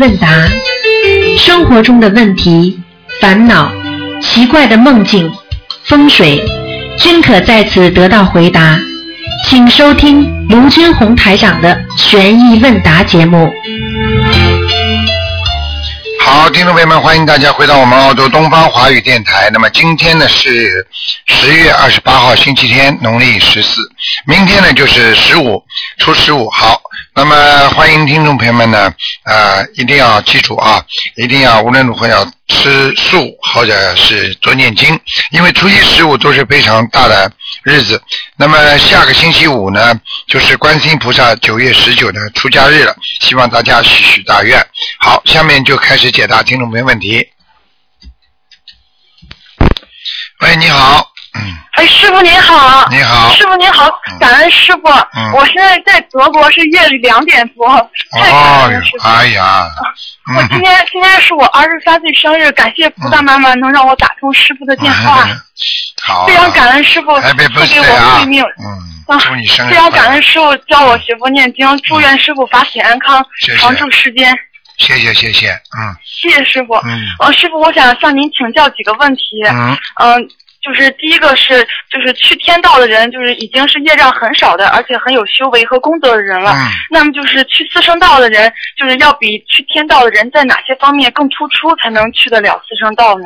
问答，生活中的问题、烦恼、奇怪的梦境、风水，均可在此得到回答。请收听卢军红台长的悬疑问答节目。好，听众朋友们，欢迎大家回到我们澳洲东方华语电台。那么今天呢是十月二十八号，星期天，农历十四。明天呢就是十五，初十五。好，那么欢迎听众朋友们呢，呃，一定要记住啊，一定要无论如何要吃素或者是多念经，因为初一十五都是非常大的日子。那么下个星期五呢，就是观音菩萨九月十九的出家日了，希望大家许许大愿。好，下面就开始解答听众朋友问题。喂，你好，哎，师傅您好。你好师傅您好，感恩师傅。嗯我现在在德国，是夜里两点多，哦。哎呀，我今天今天是我二十三岁生日，感谢菩萨妈妈能让我打通师傅的电话，嗯好啊，非常感恩师傅赐给我啊，慧命。嗯，祝你生日非常感恩师傅教我学佛念经，祝愿师傅法体安康谢，谢常驻世间。谢谢谢谢，嗯谢谢师傅。嗯呃，师傅，我想向您请教几个问题。嗯嗯，就是第一个是，就是去天道的人，就是已经是业障很少的，而且很有修为和功德的人了。嗯，那么就是去四圣道的人，就是要比去天道的人在哪些方面更突出，才能去得了四圣道呢？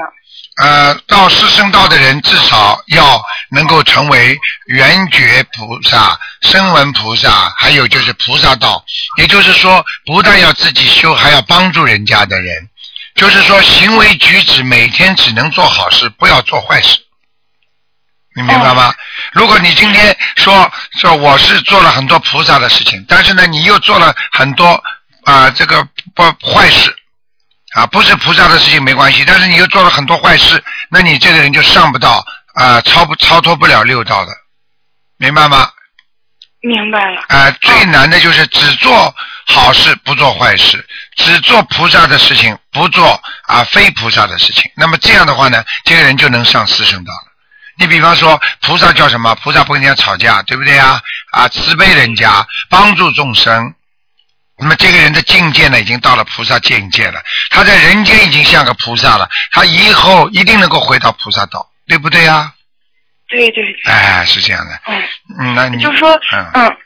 呃，到四圣道的人至少要能够成为圆觉菩萨、声闻菩萨，还有就是菩萨道，也就是说，不但要自己修，还要帮助人家的人。就是说，行为举止每天只能做好事，不要做坏事。你明白吗？如果你今天说说我是做了很多菩萨的事情，但是呢，你又做了很多啊、这个不坏事啊，不是菩萨的事情没关系，但是你又做了很多坏事，那你这个人就上不到啊、超不超脱不了六道的，明白吗？明白了。啊、最难的就是只做好事不做坏事，只做菩萨的事情不做啊、非菩萨的事情。那么这样的话呢，这个人就能上四圣道了。你比方说，菩萨叫什么？菩萨不跟人家吵架，对不对啊？啊，慈悲人家，帮助众生。那么这个人的境界呢，已经到了菩萨境界了。他在人间已经像个菩萨了，他以后一定能够回到菩萨道，对不对啊？对对对。哎，是这样的。嗯，嗯，那你就是说，嗯嗯。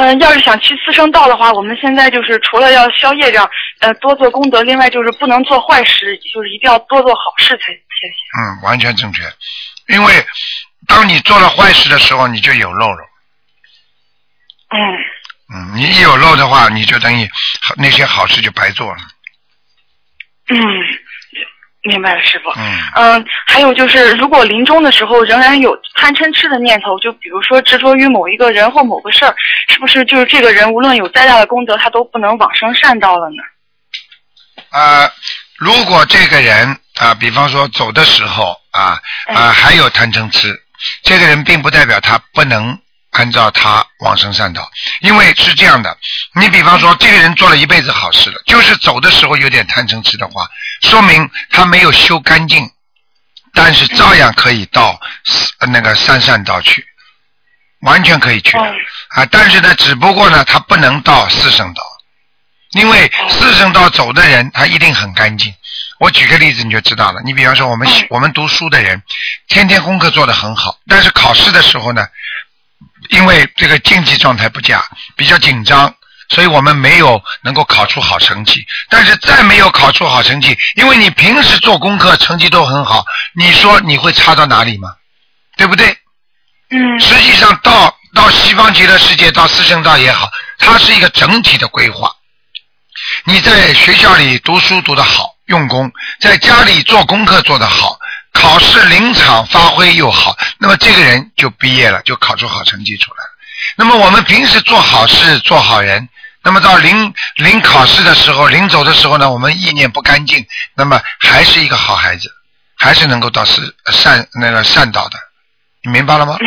嗯、要是想去四圣道的话，我们现在就是除了要消业障，呃，多做功德，另外就是不能做坏事，就是一定要多做好事才才行。嗯，完全正确。因为当你做了坏事的时候，你就有漏了。嗯，嗯，你一有漏的话，你就等于那些好事就白做了。嗯，明白了，师傅。嗯嗯，还有就是，如果临终的时候仍然有贪嗔痴的念头，就比如说执着于某一个人或某个事儿，是不是就是这个人无论有再大的功德，他都不能往生善道了呢？呃，如果这个人啊、比方说走的时候啊啊、还有贪嗔痴，这个人并不代表他不能按照他往生善道，因为是这样的，你比方说这个人做了一辈子好事了，就是走的时候有点贪嗔痴的话，说明他没有修干净，但是照样可以到那个三善道去，完全可以去的哦啊，但是呢，只不过呢，他不能到四圣道。因为四圣道走的人，他一定很干净。我举个例子你就知道了。你比方说，我们嗯我们读书的人，天天功课做得很好，但是考试的时候呢，因为这个竞技状态不佳，比较紧张，所以我们没有能够考出好成绩。但是再没有考出好成绩，因为你平时做功课成绩都很好，你说你会差到哪里吗？对不对？嗯实际上到到西方极乐世界，到四圣道也好，它是一个整体的规划。你在学校里读书读得好，用功；在家里做功课做得好，考试临场发挥又好，那么这个人就毕业了，就考出好成绩出来了。那么我们平时做好事、做好人，那么到临临考试的时候、临走的时候呢，我们意念不干净，那么还是一个好孩子，还是能够到是善那个善道的，你明白了吗？嗯，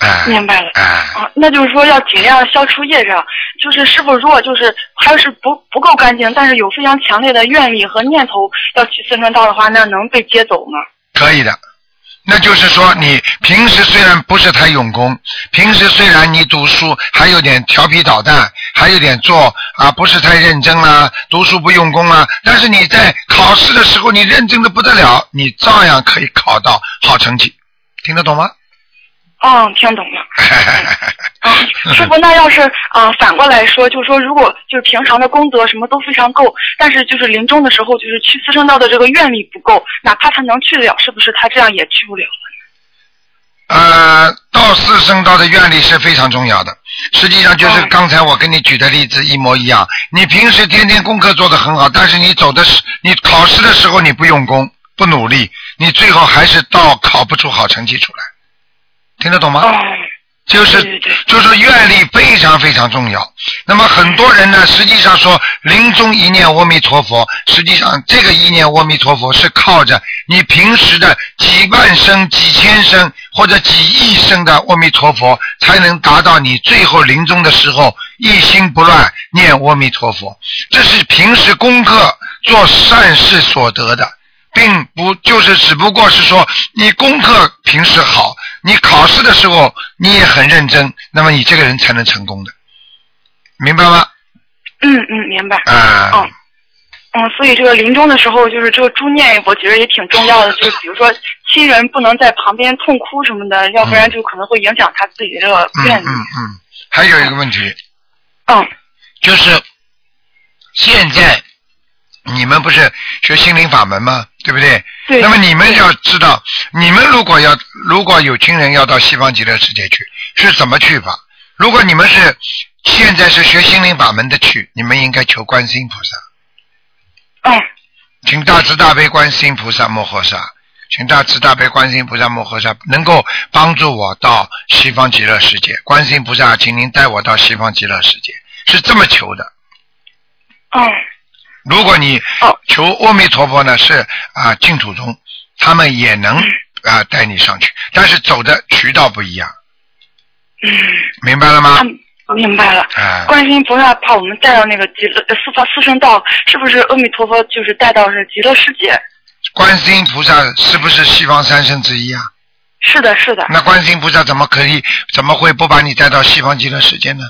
哎，明白了。哎，啊，那就是说要尽量消除业障。就是师傅，如果就是还是不不够干净，但是有非常强烈的愿力和念头要去四传道的话，那能被接走吗？可以的，那就是说，你平时虽然不是太用功，平时虽然你读书还有点调皮捣蛋，还有点做啊不是太认真啊，读书不用功啊，但是你在考试的时候你认真的不得了，你照样可以考到好成绩，听得懂吗？嗯，听懂了。嗯，师傅，那要是啊、反过来说，就是说，如果就是平常的功德什么都非常够，但是就是临终的时候，就是去四圣道的这个愿力不够，哪怕他能去得了，是不是他这样也去不了？呃，到四圣道的愿力是非常重要的。实际上就是哦刚才我跟你举的例子一模一样。你平时天天功课做得很好，但是你走的是你考试的时候你不用功不努力，你最后还是到考不出好成绩出来。听得懂吗？哦，就是就是愿力非常非常重要。那么很多人呢，实际上说临终一念阿弥陀佛，实际上这个一念阿弥陀佛是靠着你平时的几万声、几千声或者几亿声的阿弥陀佛，才能达到你最后临终的时候一心不乱念阿弥陀佛。这是平时功课做善事所得的。并不就是只不过是说你功课平时好，你考试的时候你也很认真，那么你这个人才能成功的，明白吗？嗯嗯，明白。啊、嗯嗯，所以这个临终的时候，就是这个助念，我觉得也挺重要的。就是比如说亲人不能在旁边痛哭什么的，要不然就可能会影响他自己的这个嗯愿力。嗯嗯，还有一个问题嗯就是现在你们不是学心灵法门吗？对不对？对。那么你们要知道，你们如果要如果有亲人要到西方极乐世界去，是怎么去法？如果你们是现在是学心灵法门的去，你们应该求观世音菩萨。哎请大慈大悲观世音菩萨摩诃萨，请大慈大悲观世音菩萨摩诃萨能够帮助我到西方极乐世界。观世音菩萨，请您带我到西方极乐世界，是这么求的。嗯如果你哦求阿弥陀佛呢，是啊净土宗，他们也能啊带你上去，但是走的渠道不一样，嗯，明白了吗？嗯，明白了。啊，观世音菩萨把我们带到那个极乐呃四方四圣道，是不是阿弥陀佛就是带到是极乐世界？观世音菩萨是不是西方三圣之一啊？是的，是的。那观世音菩萨怎么可以怎么会不把你带到西方极乐世界呢？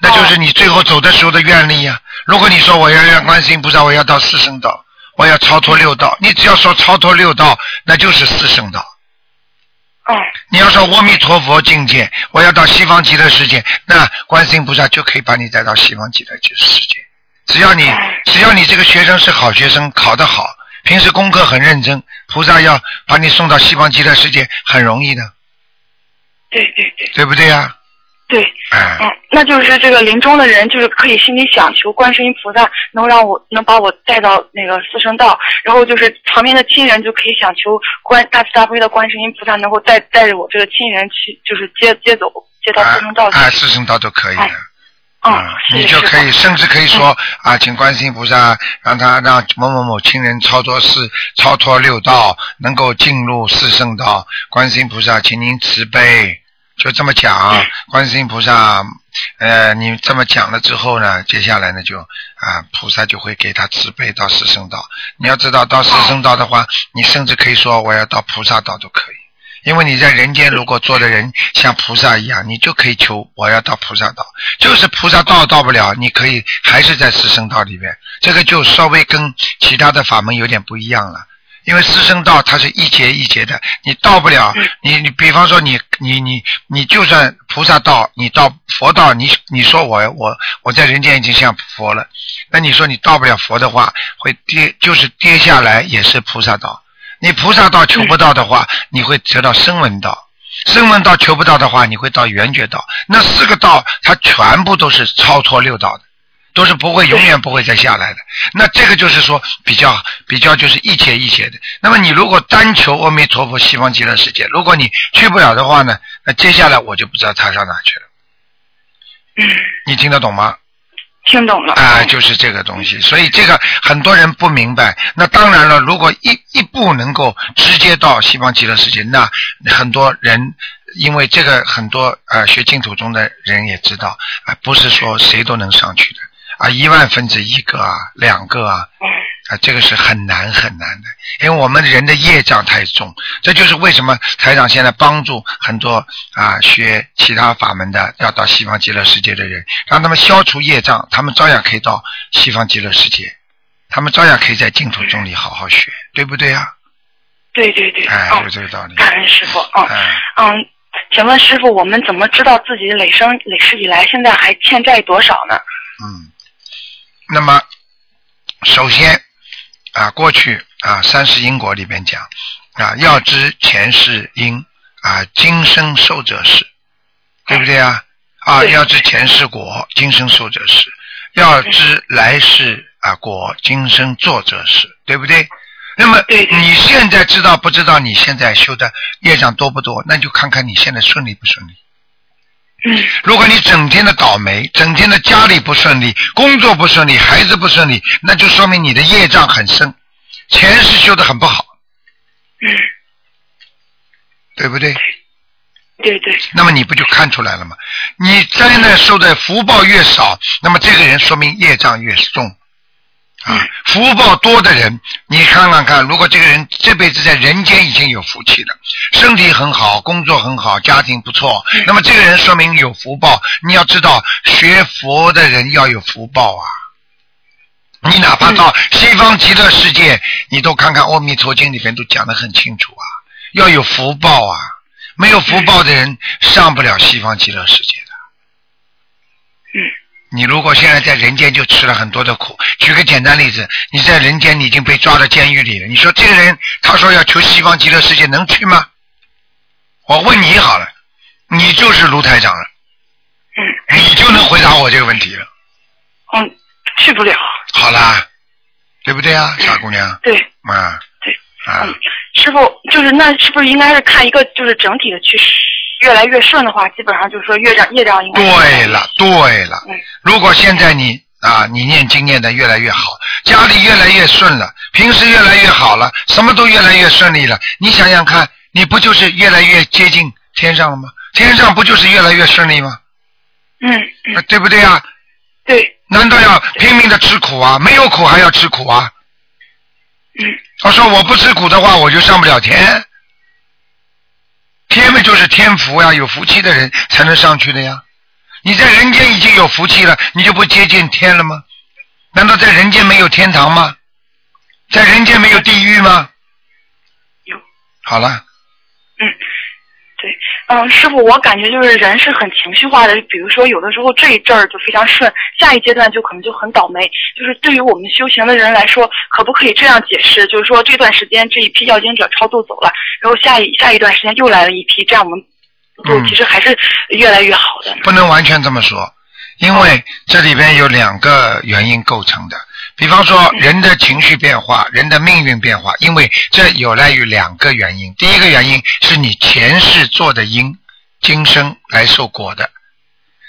那就是你最后走的时候的愿力呀、如果你说我要让观世音菩萨，我要到四圣道，我要超脱六道，你只要说超脱六道，那就是四圣道。哦。你要说阿弥陀佛境界，我要到西方极乐世界，那观世音菩萨就可以把你带到西方极乐世界。只要你只要你这个学生是好学生，考得好，平时功课很认真，菩萨要把你送到西方极乐世界很容易的，对对对。对不对呀、对。哎、嗯，那就是这个临终的人，就是可以心里想求观世音菩萨能让我能把我带到那个四圣道，然后就是旁边的亲人就可以想求观大慈大悲的观世音菩萨能够带带着我这个亲人去，就是接接走接到四圣道去。啊，四圣道就可以的。嗯，啊，是你就可以，甚至可以说啊，请观世音菩萨让他让某某某亲人超脱四超脱六道，能够进入四圣道。观世音菩萨，请您慈悲，就这么讲。观世音菩萨，呃，你这么讲了之后呢，接下来呢就啊，菩萨就会给他慈悲到四圣道。你要知道，到四圣道的话，你甚至可以说我要到菩萨道都可以。因为你在人间如果做的人像菩萨一样，你就可以求我要到菩萨道。就是菩萨道到不了，你可以还是在四圣道里边，这个就稍微跟其他的法门有点不一样了。因为四圣道它是一节一节的，你到不了，你你比方说你你你你就算菩萨道，你到佛道，你你说我我我在人间已经像佛了，那你说你到不了佛的话，会跌就是跌下来也是菩萨道。你菩萨道求不到的话，你会得到声闻道；声闻道求不到的话，你会到缘觉道。那四个道，它全部都是超脱六道的，都是不会永远不会再下来的。那这个就是说比较比较就是一节一节的。那么你如果单求阿弥陀佛西方极乐世界，如果你去不了的话呢，那接下来我就不知道他上哪去了。嗯，你听得懂吗？听懂了。啊、嗯就是这个东西，所以这个很多人不明白。那当然了，如果一一步能够直接到西方极乐世界，那很多人因为这个很多呃学净土宗的人也知道啊、不是说谁都能上去的啊，一万分之一个啊，两个啊，啊，这个是很难很难的，因为我们人的业障太重，这就是为什么台长现在帮助很多啊学其他法门的要到西方极乐世界的人，让他们消除业障，他们照样可以到西方极乐世界，他们照样可以在净土中里好好学，对不对啊、对对对，哎，嗯就这个道理。感恩师傅，嗯哎，嗯，请问师傅，我们怎么知道自己累生累世以来现在还欠债多少呢？嗯，那么首先啊，过去啊三世因果里边讲啊，要知前世因啊，今生受者是，对不对啊？啊，要知前世果，今生受者是；要知来世啊果，今生做者是，对不对？那么你现在知道不知道你现在修的业障多不多？那就看看你现在顺利不顺利。嗯 如果你整天的倒霉，整天的家里不顺利，工作不顺利，孩子不顺利，那就说明你的业障很深，前世修的很不好，嗯，对不对？对对，那么你不就看出来了吗？你灾难受的福报越少，那么这个人说明业障越重。啊，福报多的人，你看看看，如果这个人这辈子在人间已经有福气了，身体很好，工作很好，家庭不错，那么这个人说明有福报。你要知道，学佛的人要有福报啊。你哪怕到西方极乐世界，你都看看《阿弥陀经》里边都讲得很清楚啊，要有福报啊。没有福报的人上不了西方极乐世界你如果现在在人间就吃了很多的苦，举个简单例子，你在人间你已经被抓到监狱里了，你说这个人他说要求西方极乐世界能去吗？我问你好了，你就是卢台长了，嗯你就能回答我这个问题了。嗯，去不了，好啦，对不对啊，傻姑娘？对啊对，啊嗯，师傅就是那是不是应该是看一个就是整体的趋势，越来越顺的话，基本上就是说业障业障应该对了，对了。嗯如果现在你啊，你念经念的越来越好，家里越来越顺了，平时越来越好了，什么都越来越顺利了，你想想看，你不就是越来越接近天上了吗？天上不就是越来越顺利吗？嗯啊嗯对不对啊？对难道要拼命的吃苦啊？没有苦还要吃苦啊？嗯他说我不吃苦的话，我就上不了天。天嘛就是天福呀，有福气的人才能上去的呀。你在人间已经有福气了，你就不接近天了吗？难道在人间没有天堂吗？在人间没有地狱吗？有好了，嗯。对，嗯，师傅，我感觉就是人是很情绪化的，比如说有的时候这一阵儿就非常顺，下一阶段就可能就很倒霉。就是对于我们修行的人来说，可不可以这样解释？就是说这段时间这一批要经者超度走了，然后下一下一段时间又来了一批，这样我们就嗯其实还是越来越好的。不能完全这么说，因为这里边有两个原因构成的。比方说，人的情绪变化，人的命运变化，因为这有赖于两个原因。第一个原因是你前世做的因，今生来受果的。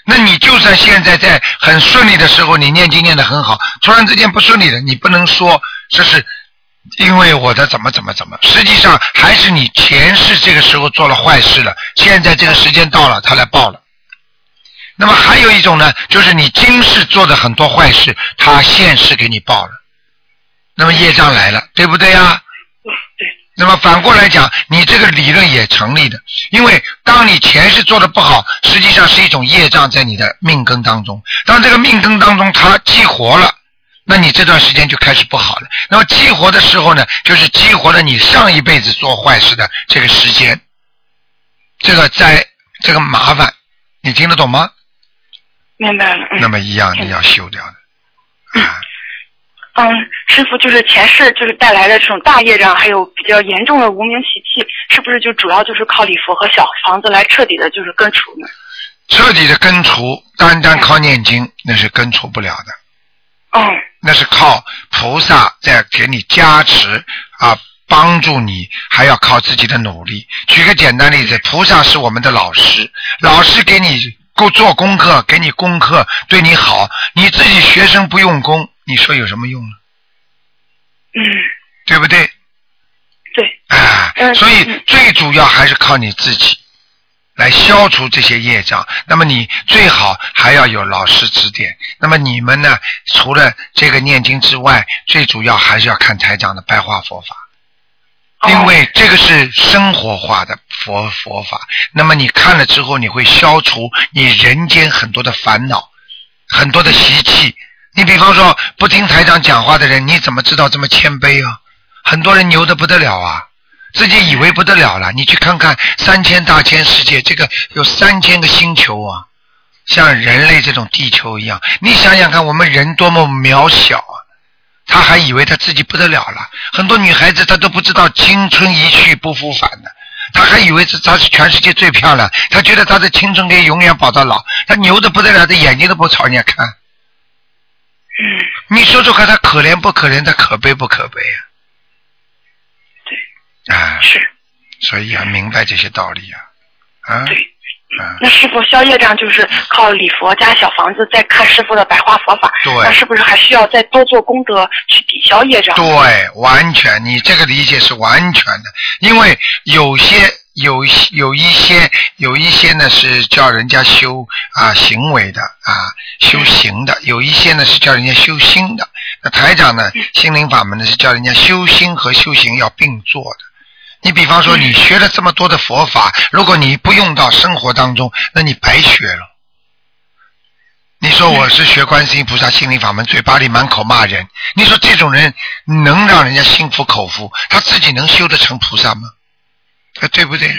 那你就算现在在很顺利的时候，你念经念得很好，突然之间不顺利了，你不能说这是因为我的怎么怎么怎么，实际上还是你前世这个时候做了坏事了，现在这个时间到了，他来报了。那么还有一种呢，就是你今世做的很多坏事，他现世给你报了，那么业障来了，对不对呀？对，那么反过来讲，你这个理论也成立的，因为当你前世做的不好，实际上是一种业障在你的命根当中。当这个命根当中它激活了，那你这段时间就开始不好了。那么激活的时候呢，就是激活了你上一辈子做坏事的这个时间，这个灾，这个麻烦，你听得懂吗？明白了。嗯那么一样你要修掉的。啊，嗯，师傅，就是前世就是带来的这种大业障，还有比较严重的无名习气，是不是就主要就是靠礼佛和小房子来彻底的就是根除呢？彻底的根除，单单靠念经那是根除不了的。嗯那是靠菩萨在给你加持啊，帮助你，还要靠自己的努力。举个简单例子，菩萨是我们的老师，老师给你够做功课，给你功课，对你好，你自己学生不用功，你说有什么用呢？嗯，对不对？对，啊，嗯所以嗯最主要还是靠你自己。来消除这些业障。那么你最好还要有老师指点。那么你们呢？除了这个念经之外，最主要还是要看台长的白话佛法，因为这个是生活化的佛佛法。那么你看了之后，你会消除你人间很多的烦恼，很多的习气。你比方说不听台长讲话的人，你怎么知道这么谦卑啊？很多人牛的不得了啊，自己以为不得了了。你去看看三千大千世界，这个有三千个星球啊，像人类这种地球一样。你想想看，我们人多么渺小啊！他还以为他自己不得了了。很多女孩子她都不知道青春一去不复返的，她还以为是她是全世界最漂亮，她觉得她的青春可以永远保到老。她牛的不得了，的眼睛都不朝人家看。你说说看，他可怜不可怜？他可悲不可悲啊？对，啊，是，所以要明白这些道理啊，啊，对。啊，那师傅消业障就是靠礼佛加小房子，再看师傅的白话佛法。对那是不是还需要再多做功德去抵消业障？对，完全，你这个理解是完全的，因为有些有有一些有一些呢是叫人家修啊行为的啊修行的，有一些呢是叫人家修心的。那台长呢，心灵法门呢是叫人家修心和修行要并做的。你比方说，你学了这么多的佛法，如果你不用到生活当中，那你白学了。你说我是学观世音菩萨心灵法门，嘴巴里满口骂人，你说这种人能让人家心服口服？他自己能修得成菩萨吗？呃对不对？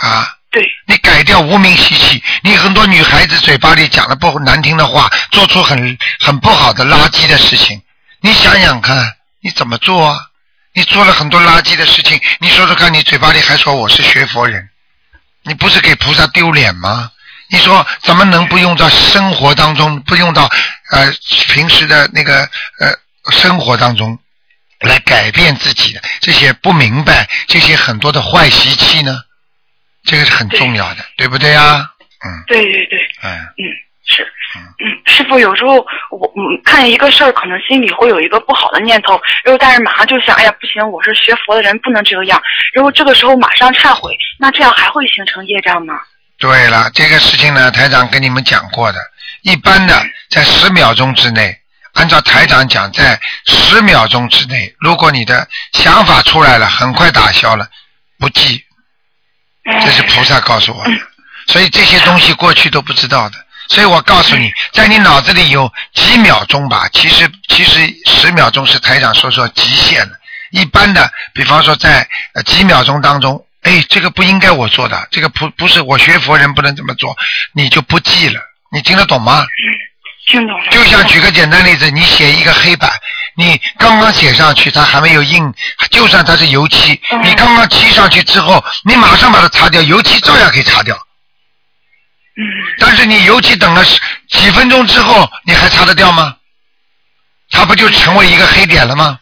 啊，对，你改掉无名习气，你很多女孩子嘴巴里讲了不难听的话，做出很很不好的垃圾的事情，你想想看，你怎么做啊？你做了很多垃圾的事情，你说说看，你嘴巴里还说我是学佛人，你不是给菩萨丢脸吗？你说怎么能不用到生活当中，不用到呃平时的那个呃生活当中来改变自己的这些不明白这些很多的坏习气呢？这个是很重要的，对不对啊？嗯对对对，嗯嗯，是，嗯，师傅有时候我嗯看见一个事儿，可能心里会有一个不好的念头，然后但是马上就想，哎呀不行，我是学佛的人，不能这样，然后这个时候马上忏悔，那这样还会形成业障吗？对了，这个事情呢，台长跟你们讲过的，一般的在十秒钟之内，按照台长讲，在十秒钟之内，如果你的想法出来了，很快打消了，不记，这是菩萨告诉我的，所以这些东西过去都不知道的。所以我告诉你，在你脑子里有几秒钟吧，其实其实十秒钟是台长说说极限了。一般的，比方说在呃几秒钟当中，哎，这个不应该我做的，这个不不是我学佛人不能这么做，你就不记了。你听得懂吗？听懂了。就像举个简单例子，你写一个黑板，你刚刚写上去，它还没有印，就算它是油漆，嗯你刚刚漆上去之后，你马上把它擦掉，油漆照样可以擦掉。嗯，但是你尤其等了十几分钟之后，你还擦得掉吗？它不就成为一个黑点了吗？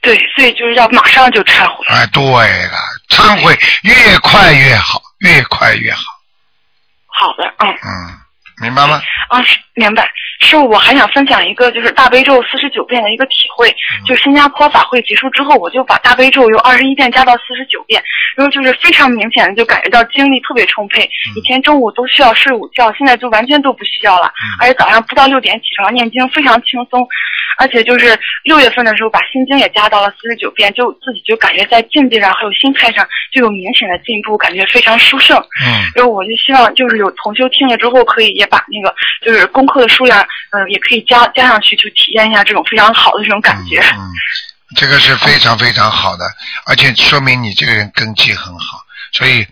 对，所以就是要马上就忏悔。哎，对了，忏悔越快越好，越快越好。好的，嗯。嗯，明白吗？啊，明白。师傅，我还想分享一个就是大悲咒四十九遍的一个体会。嗯就新加坡法会结束之后，我就把大悲咒由二十一遍加到四十九遍，然后就是非常明显的就感觉到精力特别充沛。嗯以前中午都需要睡午觉，现在就完全都不需要了。嗯而且早上不到六点起床念经非常轻松，而且就是六月份的时候把心经也加到了四十九遍，就自己就感觉在境界上还有心态上就有明显的进步，感觉非常殊胜。嗯然后我就希望就是有同修听了之后，可以也把那个就是功课的数量，嗯、也可以加加上去，就体验一下这种非常好的这种感觉。嗯，嗯这个是非常非常好的，而且说明你这个人根基很好，所以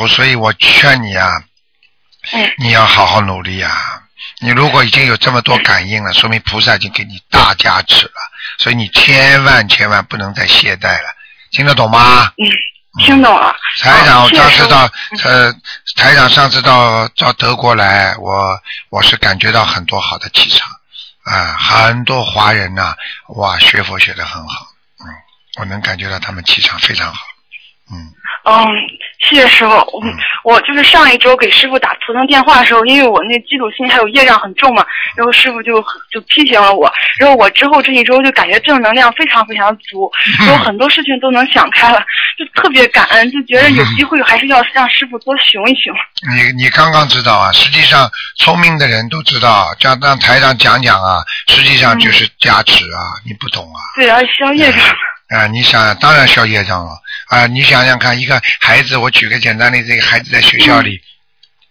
我所以我劝你啊，嗯你要好好努力啊。你如果已经有这么多感应了，说明菩萨已经给你大加持了，所以你千万千万不能再懈怠了，听得懂吗？嗯，听懂了。台长，啊我上次到呃，台长上次到到德国来，我我是感觉到很多好的气场啊，很多华人呐、哇，学佛学得很好，嗯，我能感觉到他们气场非常好，嗯，嗯，谢谢师傅。我我就是上一周给师傅打图腾电话的时候，因为我那嫉妒心还有业障很重嘛，然后师傅就就批评了我，然后我之后这一周就感觉正能量非常非常足，然后很多事情都能想开了，就特别感恩，就觉得有机会还是要让师傅多熊一熊。你你刚刚知道啊，实际上聪明的人都知道，让让台上讲讲啊，实际上就是加持啊，你不懂啊。对啊，消业障。啊，你想，当然消业障了啊！你想想看，一个孩子，我举个简单例子，一个孩子在学校里，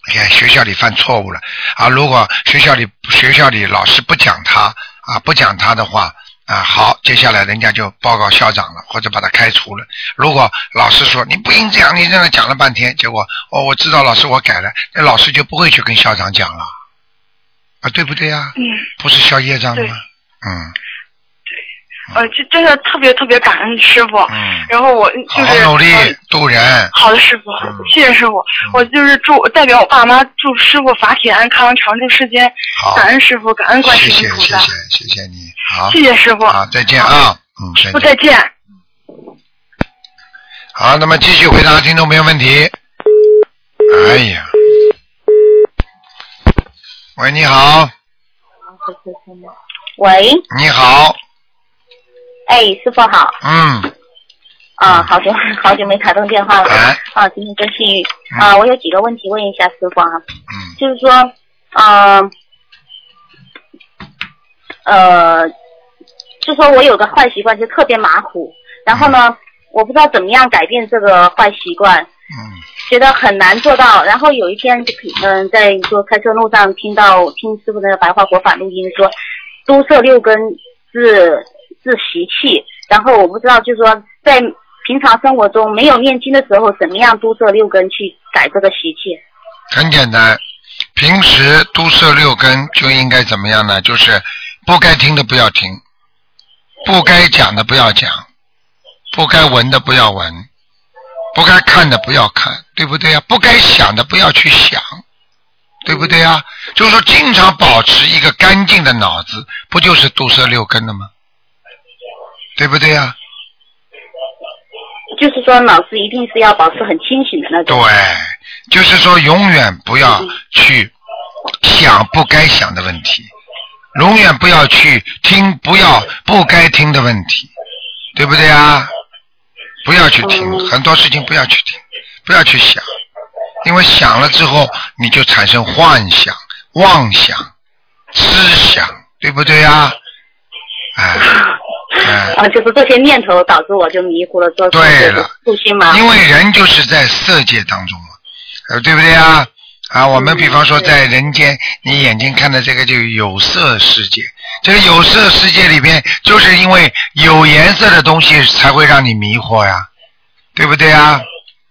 哎呀，学校里犯错误了啊！如果学校里学校里老师不讲他啊，不讲他的话啊，好，接下来人家就报告校长了，或者把他开除了。如果老师说你不应这样，你这样讲了半天，结果哦，我知道老师我改了，那老师就不会去跟校长讲了啊，对不对啊、嗯，不是消业障对吗？嗯呃，就真的特别特别感恩师傅。嗯，然后我就是好努力呃度人。好的，师傅嗯，谢谢师傅。我就是祝代表我爸妈祝师傅法体安康，长驻世间。好，感恩师傅，感恩观世谢谢音菩萨。谢谢谢谢你，好，谢谢师傅。好，再见啊，嗯，再师傅。再见。好，那么继续回答听众朋友问题。哎呀，喂，你好，喂，你好，哎，师傅好，嗯，啊，好久 好久没打通电话了，哎，啊，今天真幸运，啊，我有几个问题问一下师傅啊，嗯，就是说，呃，呃，就说我有个坏习惯，就特别马虎，然后呢，我不知道怎么样改变这个坏习惯，嗯，觉得很难做到。然后有一天，嗯、在说开车路上听到听师傅那个白话国法录音说，都摄六根治治习气。然后我不知道，就是说在平常生活中没有念经的时候，怎么样都摄六根去改这个习气？很简单，平时都摄六根就应该怎么样呢？就是不该听的不要听，不该讲的不要讲，不该闻的不要闻，不该看的不要看，对不对呀？不该想的不要去想，对不对啊？就是说，经常保持一个干净的脑子，不就是堵塞六根了吗？对不对呀？就是说老师一定是要保持很清醒的那种。对，就是说永远不要去想不该想的问题，永远不要去听不要不该听的问题，对不对啊？不要去听，嗯很多事情不要去听，不要去想，因为想了之后你就产生幻想、妄想、思想，对不对啊？啊，就是这些念头导致我就迷糊了，说对了素心嘛。因为人就是在色界当中嘛，呃，对不对啊？啊，我们比方说嗯在人间，你眼睛看的这个就有色世界，这个有色世界里边，就是因为有颜色的东西才会让你迷惑呀，对不对啊？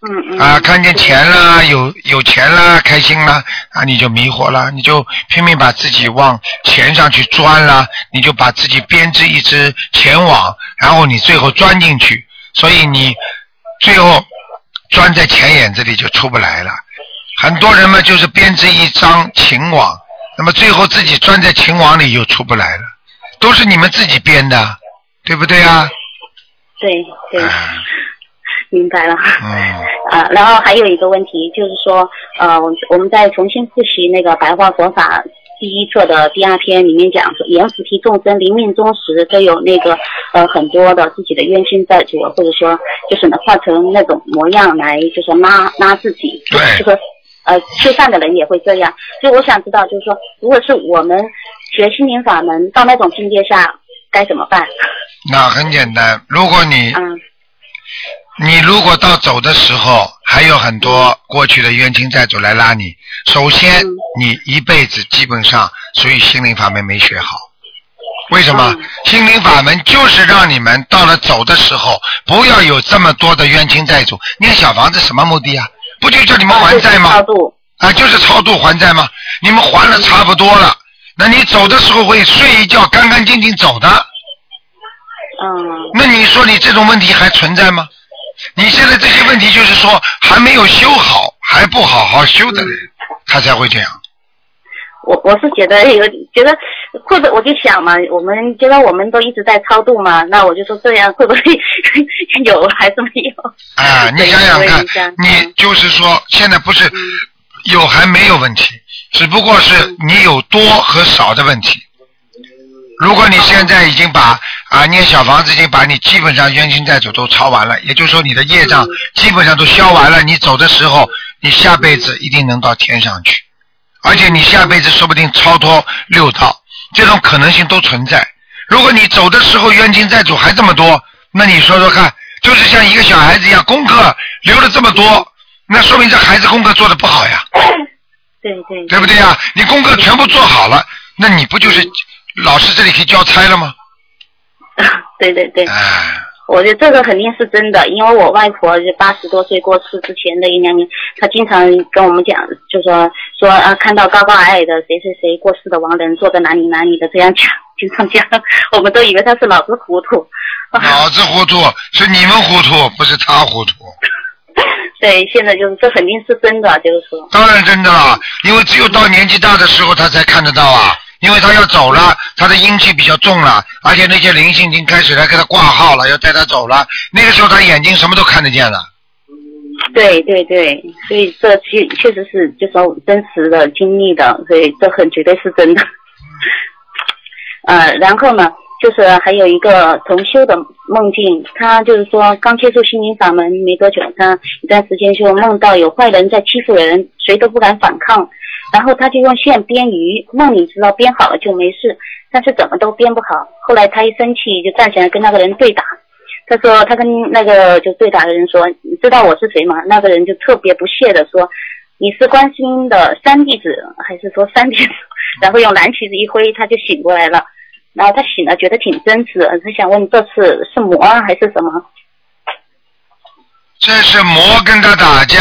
嗯嗯。啊，看见钱啦，有有钱啦，开心啦，啊，你就迷惑了，你就拼命把自己往钱上去钻啦，你就把自己编织一只钱网，然后你最后钻进去，所以你最后钻在钱眼子里就出不来了。很多人嘛，就是编织一张情网，那么最后自己钻在情网里又出不来了，都是你们自己编的，对不对啊？对对，啊明白了。嗯啊，然后还有一个问题就是说，呃，我我们在重新复习那个白话佛法第一册的第二篇里面讲说，阎浮提众生临命终时都有那个呃很多的自己的冤亲债主，或者说就是能化成那种模样来就是拉拉自己，对就说呃吃饭的人也会这样。所以我想知道，就是说，如果是我们学心灵法门到那种境界下该怎么办？那很简单，如果你嗯 你如果到走的时候还有很多过去的冤亲债主来拉你，首先嗯你一辈子基本上属于心灵法门没学好。为什么嗯？心灵法门就是让你们到了走的时候，不要有这么多的冤亲债主。念小房子什么目的啊？不就叫你们还债吗啊，就是超度还债吗？你们还了差不多了，那你走的时候会睡一觉，干干净净走的。嗯那你说你这种问题还存在吗？你现在这些问题就是说还没有修好，还不好好修的人，他才会这样。我我是觉得有觉得或者我就想嘛，我们觉得我们都一直在超度嘛，那我就说这样会不会 有还是没有？啊，你想想看你就是说现在不是有还没有问题，只不过是你有多和少的问题。如果你现在已经把啊念小房子已经把你基本上冤亲债主都抄完了，也就是说你的业障基本上都消完了，你走的时候，你下辈子一定能到天上去，而且你下辈子说不定超脱六道，这种可能性都存在。如果你走的时候冤亲债主还这么多，那你说说看，就是像一个小孩子一样，功课留了这么多，那说明这孩子功课做的不好呀，对对对不对呀？你功课全部做好了，那你不就是老师这里可以交差了吗？对对对，哎，我觉得这个肯定是真的，因为我外婆就八十多岁过世之前的一两年，她经常跟我们讲，就说说啊，看到高高矮矮的谁谁谁过世的亡人坐在哪里哪里的这样讲，经常讲，我们都以为她是脑子糊涂。脑子糊涂是你们糊涂，不是他糊涂。对，现在就是这肯定是真的，就是说，当然真的了，因为只有到年纪大的时候他才看得到啊，因为他要走了，他的阴气比较重了，而且那些灵性已经开始来给他挂号了，要带他走了，那个时候他眼睛什么都看得见了。对对对，所以这确确实是就说真实的经历的，所以这很绝对是真的。呃，然后呢，就是还有一个同修的梦境，他就是说刚接触心灵法门没多久，他一段时间就梦到有坏人在欺负人，谁都不敢反抗，然后他就用线编鱼，梦里知道编好了就没事，但是怎么都编不好。后来他一生气就站起来跟那个人对打，他说他跟那个就对打的人说，你知道我是谁吗？那个人就特别不屑的说，你是观世音的三弟子还是说三弟子？然后用蓝旗子一挥，他就醒过来了。然后他醒了，觉得挺真实，他想问这次是魔还是什么？这是魔跟他打架，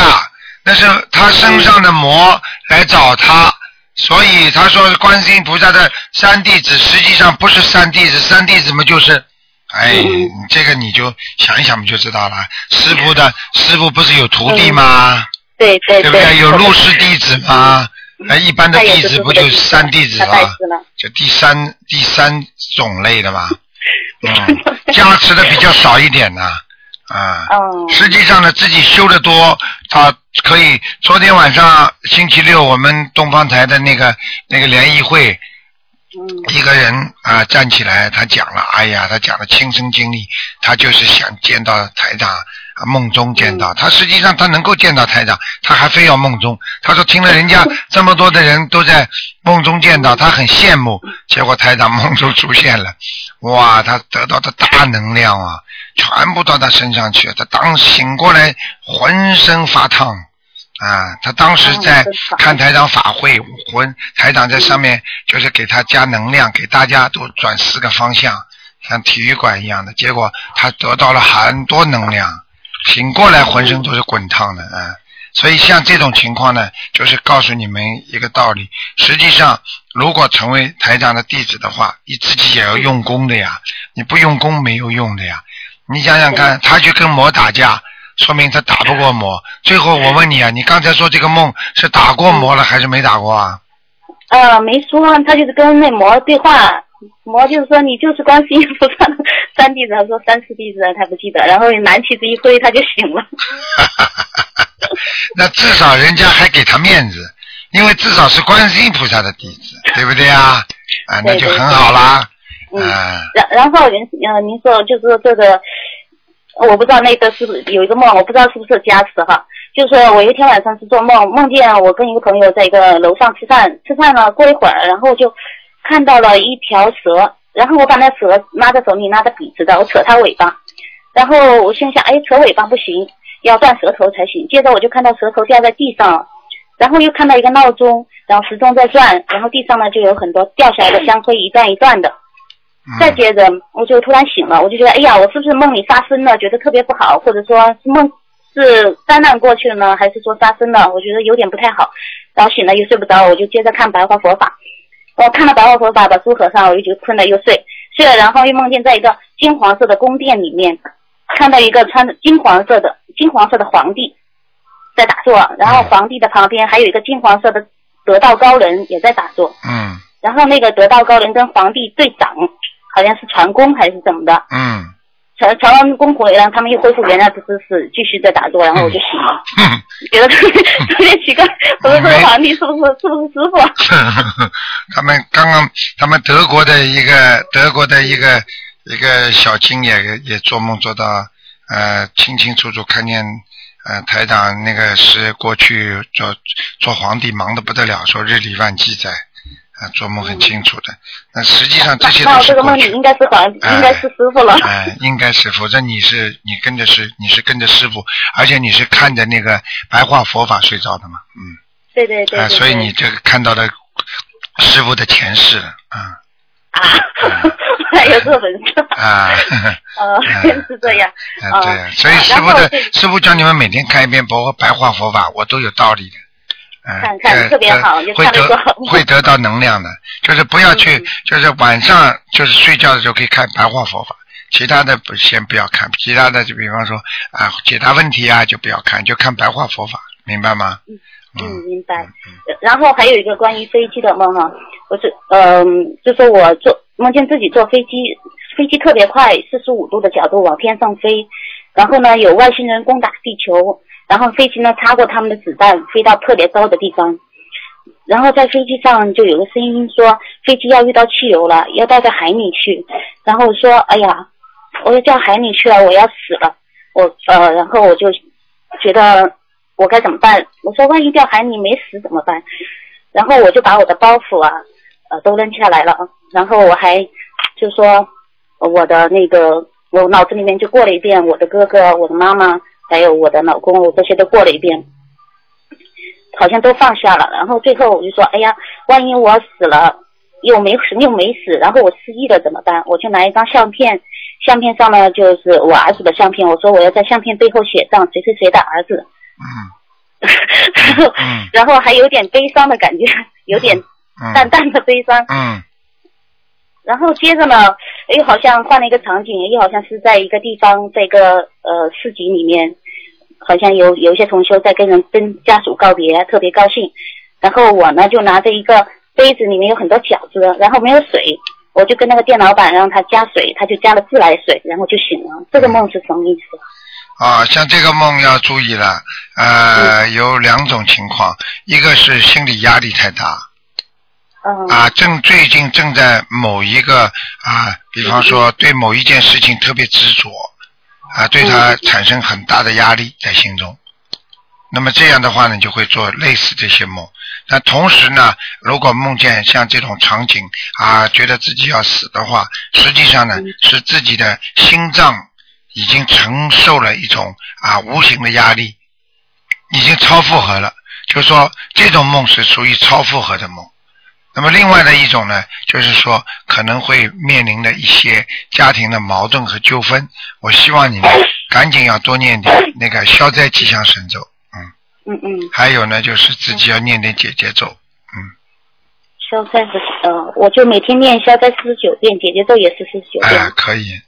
那是他身上的魔来找他，所以他说观世音菩萨的三弟子实际上不是三弟子，三弟子嘛就是，哎，嗯这个你就想一想不就知道了。师傅的师傅不是有徒弟吗？对对对不对？有入室弟子吗？那一般的弟子不就是三弟子吗？就第三第三种类的嘛，嗯，加持的比较少一点呢，啊。哦，实际上呢，自己修的多，他可以。昨天晚上星期六，我们东方台的那个那个联谊会，嗯一个人啊站起来，他讲了，哎呀，他讲了亲身经历，他就是想见到台长，啊梦中见到。他实际上他能够见到台长，他还非要梦中。他说听了人家这么多的人都在梦中见到，他很羡慕。结果台长梦中出现了，哇，他得到的大能量啊，全部到他身上去。他当醒过来，浑身发烫。啊，他当时在看台长法会，魂台长在上面就是给他加能量，给大家都转四个方向，像体育馆一样的。结果他得到了很多能量，醒过来浑身都是滚烫的啊。所以像这种情况呢，就是告诉你们一个道理：实际上，如果成为台长的弟子的话，你自己也要用功的呀。你不用功没有用的呀。你想想看，他去跟魔打架，说明他打不过魔。最后我问你啊，你刚才说这个梦是打过魔了还是没打过啊？呃，没说，他就是跟那魔对话，魔就是说你就是观世音菩萨的 三弟子，他说三四弟子他不记得，然后蓝旗子一挥他就醒了。那至少人家还给他面子，因为至少是观世音菩萨的弟子，对不对啊？啊，那就很好啦。嗯啊，然然后您呃您说就是说这个，我不知道那个是不是有一个梦，我不知道是不是加持哈。就是说我有一天晚上是做梦，梦见我跟一个朋友在一个楼上吃饭，吃饭呢过一会儿，然后就看到了一条蛇，然后我把那蛇拉在手里，拉着笔直的，我扯它尾巴，然后我心想，哎，扯尾巴不行，要断舌头才行。接着我就看到舌头掉在地上，然后又看到一个闹钟，然后时钟在转，然后地上呢就有很多掉下来的香灰，一段一段的。嗯再接着，我就突然醒了，我就觉得，哎呀，我是不是梦里杀生了，觉得特别不好，或者说是梦是灾难过去了呢，还是说杀生了？我觉得有点不太好。然后醒了又睡不着，我就接着看白话佛法。我看到白话佛法，把书合上，我就觉得困了又睡，睡了，然后又梦见在一个金黄色的宫殿里面，看到一个穿着金黄色的金黄色的皇帝在打坐，然后皇帝的旁边还有一个金黄色的得道高人也在打坐，嗯。然后那个得道高人跟皇帝对掌，好像是传功还是怎么的，嗯，传传完功回来，他们又恢复原来的姿势，继续在打坐，然后我就醒了，哼觉得特别特别奇怪，我说这个皇帝是不是是不是师傅啊？他们刚刚，他们德国的一个德国的一个一个小青也也做梦做到，呃，清清楚楚看见，呃，台长那个是过去做做皇帝忙得不得了，说日理万机在，啊、做梦很清楚的。那实际上这些都那我是过去这个梦里应。该是皇，哎应该是师傅了。哎，应该是，否则你是你跟着是你是跟着师傅，而且你是看着那个白话佛法睡着的嘛，嗯。对对对啊，所以你这个看到的师傅的前世了，啊啊，还有这本事，啊，呃，嗯 是这样。啊对，啊所以师傅的师傅教你们每天看一遍白白话佛法，我都有道理的。嗯，看看呃特别好就会得看得多会得到能量的，就是不要去嗯，就是晚上就是睡觉的时候可以看白话佛法，其他的不先不要看，其他的就比方说啊解答问题啊就不要看，就看白话佛法，明白吗？嗯，明白。然后还有一个关于飞机的梦哈，我是嗯、就说我坐梦见自己坐飞机，飞机特别快，四十五度的角度往天上飞，然后呢有外星人攻打地球，然后飞机呢擦过他们的子弹，飞到特别高的地方。然后在飞机上就有个声音说，飞机要遇到汽油了，要掉到海里去。然后我说，哎呀，我要掉海里去了，我要死了。我呃，然后我就觉得我该怎么办？我说万一掉海里没死怎么办？然后我就把我的包袱啊，呃，都扔下来了。然后我还就说我的那个，我脑子里面就过了一遍我的哥哥、我的妈妈，还有我的老公，我这些都过了一遍，好像都放下了。然后最后我就说，哎呀，万一我死了。又没死又没死，然后我失忆了怎么办？我就拿一张相片，相片上呢就是我儿子的相片，我说我要在相片背后写上谁谁谁的儿子，嗯然后、嗯 然后还有点悲伤的感觉，有点嗯淡淡的悲伤。嗯然后接着呢，又好像换了一个场景，又好像是在一个地方，在一个呃市集里面，好像有有一些同修在跟人跟家属告别，特别高兴。然后我呢就拿着一个杯子，里面有很多饺子，然后没有水，我就跟那个店老板让他加水，他就加了自来水，然后就醒了。这个梦是什么意思？啊，像这个梦要注意了，呃，有两种情况，一个是心理压力太大，嗯啊，正最近正在某一个啊，比方说对某一件事情特别执着，啊，对他产生很大的压力在心中。那么这样的话呢，就会做类似这些梦。那同时呢，如果梦见像这种场景啊，觉得自己要死的话，实际上呢是自己的心脏已经承受了一种啊无形的压力，已经超负荷了。就是说，这种梦是属于超负荷的梦。那么另外的一种呢，就是说可能会面临的一些家庭的矛盾和纠纷。我希望你们赶紧要多念点那个消灾吉祥神咒，嗯，嗯嗯，还有呢就是自己要念点姐姐咒，嗯，消灾和呃，我就每天念消灾四十九遍，姐姐咒也是四十九哎、遍。可以，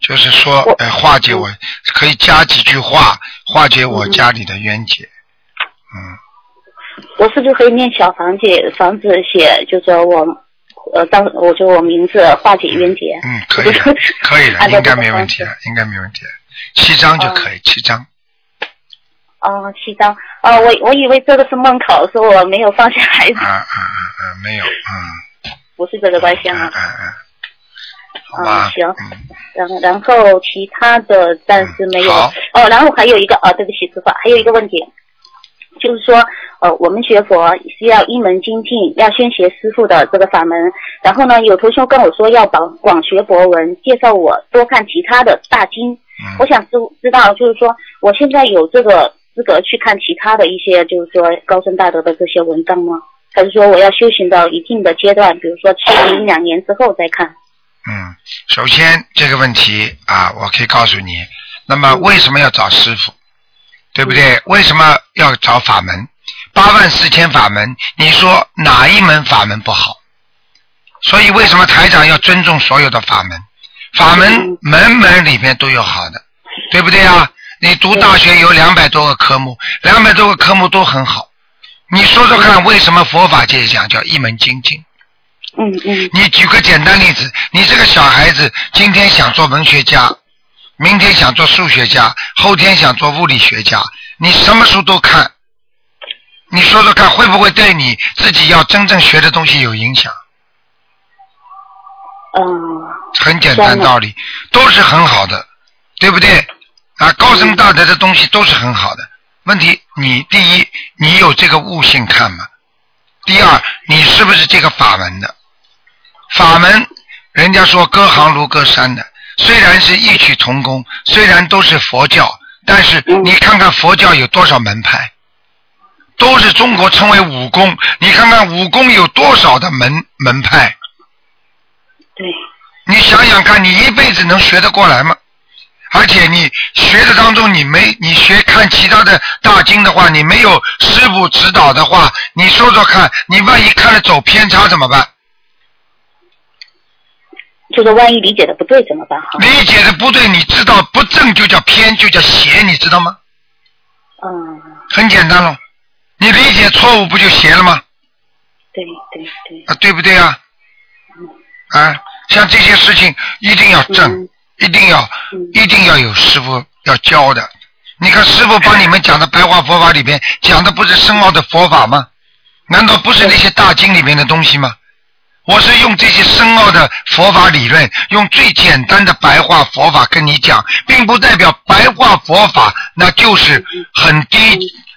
就是说哎，呃，化解我，可以加几句话，化解我家里的冤结，嗯，我是不是可以念小房子房子写，就说我呃当我就我名字化解冤结？嗯，可以的，可以的，应该没问题的，应该没问题的，七张就可以，七张，哦，七张。哦，我我以为这个是梦考，说我没有放下孩子，啊啊啊啊，没有，嗯，不是这个关系啊。嗯嗯行嗯然后然后其他的暂时没有。好哦，然后还有一个哦，对不起，师傅，还有一个问题，就是说，呃，我们学佛是要一门精进，要先学师傅的这个法门。然后呢，有同学跟我说要广广学博文，介绍我多看其他的大经。我嗯，想知知道，就是说，我现在有这个资格去看其他的一些，就是说高深大德的这些文章吗？还是说我要修行到一定的阶段，比如说七一两年之后再看？嗯，首先这个问题啊，我可以告诉你，那么为什么要找师傅，对不对？为什么要找法门？八万四千法门，你说哪一门法门不好？所以为什么台长要尊重所有的法门？法门门门里面都有好的，对不对啊？你读大学有两百多个科目，两百多个科目都很好，你说说看，为什么佛法界讲叫一门精进？嗯嗯你举个简单例子，你这个小孩子今天想做文学家，明天想做数学家，后天想做物理学家，你什么书都看，你说说看，会不会对你自己要真正学的东西有影响？嗯很简单道理，都是很好的，对不对？啊，高僧大德的东西都是很好的。问题，你第一，你有这个悟性看吗？第二，你是不是这个法门的？法门，人家说隔行如隔山的，虽然是异曲同工，虽然都是佛教，但是嗯你看看佛教有多少门派，都是中国称为武功，你看看武功有多少的门门派？对，你想想看，你一辈子能学得过来吗？而且你学的当中，你没你学看其他的大经的话，你没有师傅指导的话，你说说看，你万一看了走偏差怎么办？就是万一理解的不对怎么办？哈，理解的不对，你知道不正就叫偏，就叫邪，你知道吗？嗯，很简单了，你理解错误不就邪了吗？对对对，啊，对不对啊？啊，像这些事情一定要正，嗯一定要嗯一定要有师傅要教的。你看师傅帮你们讲的白话佛法里边讲的不是深奥的佛法吗？难道不是那些大经里面的东西吗？我是用这些深奥的佛法理论，用最简单的白话佛法跟你讲，并不代表白话佛法那就是很低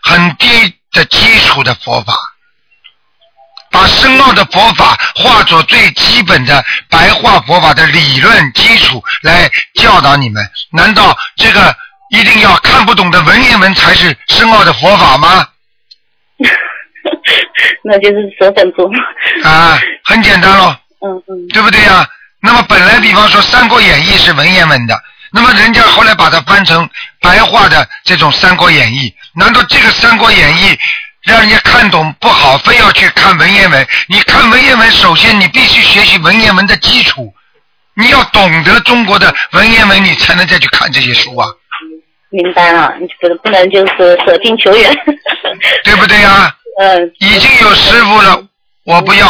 很低的基础的佛法。把深奥的佛法化作最基本的白话佛法的理论基础来教导你们，难道这个一定要看不懂的文言文才是深奥的佛法吗？那就是舍本逐末。啊，很简单咯，嗯嗯对不对呀、那么本来比方说《三国演义》是文言文的，那么人家后来把它翻成白话的这种《三国演义》，难道这个《三国演义》让人家看懂不好，非要去看文言文？你看文言文，首先你必须学习文言文的基础，你要懂得中国的文言文，你才能再去看这些书啊，明白了，你不不能就是舍近求远。对不对呀、嗯，已经有师傅了，我不要。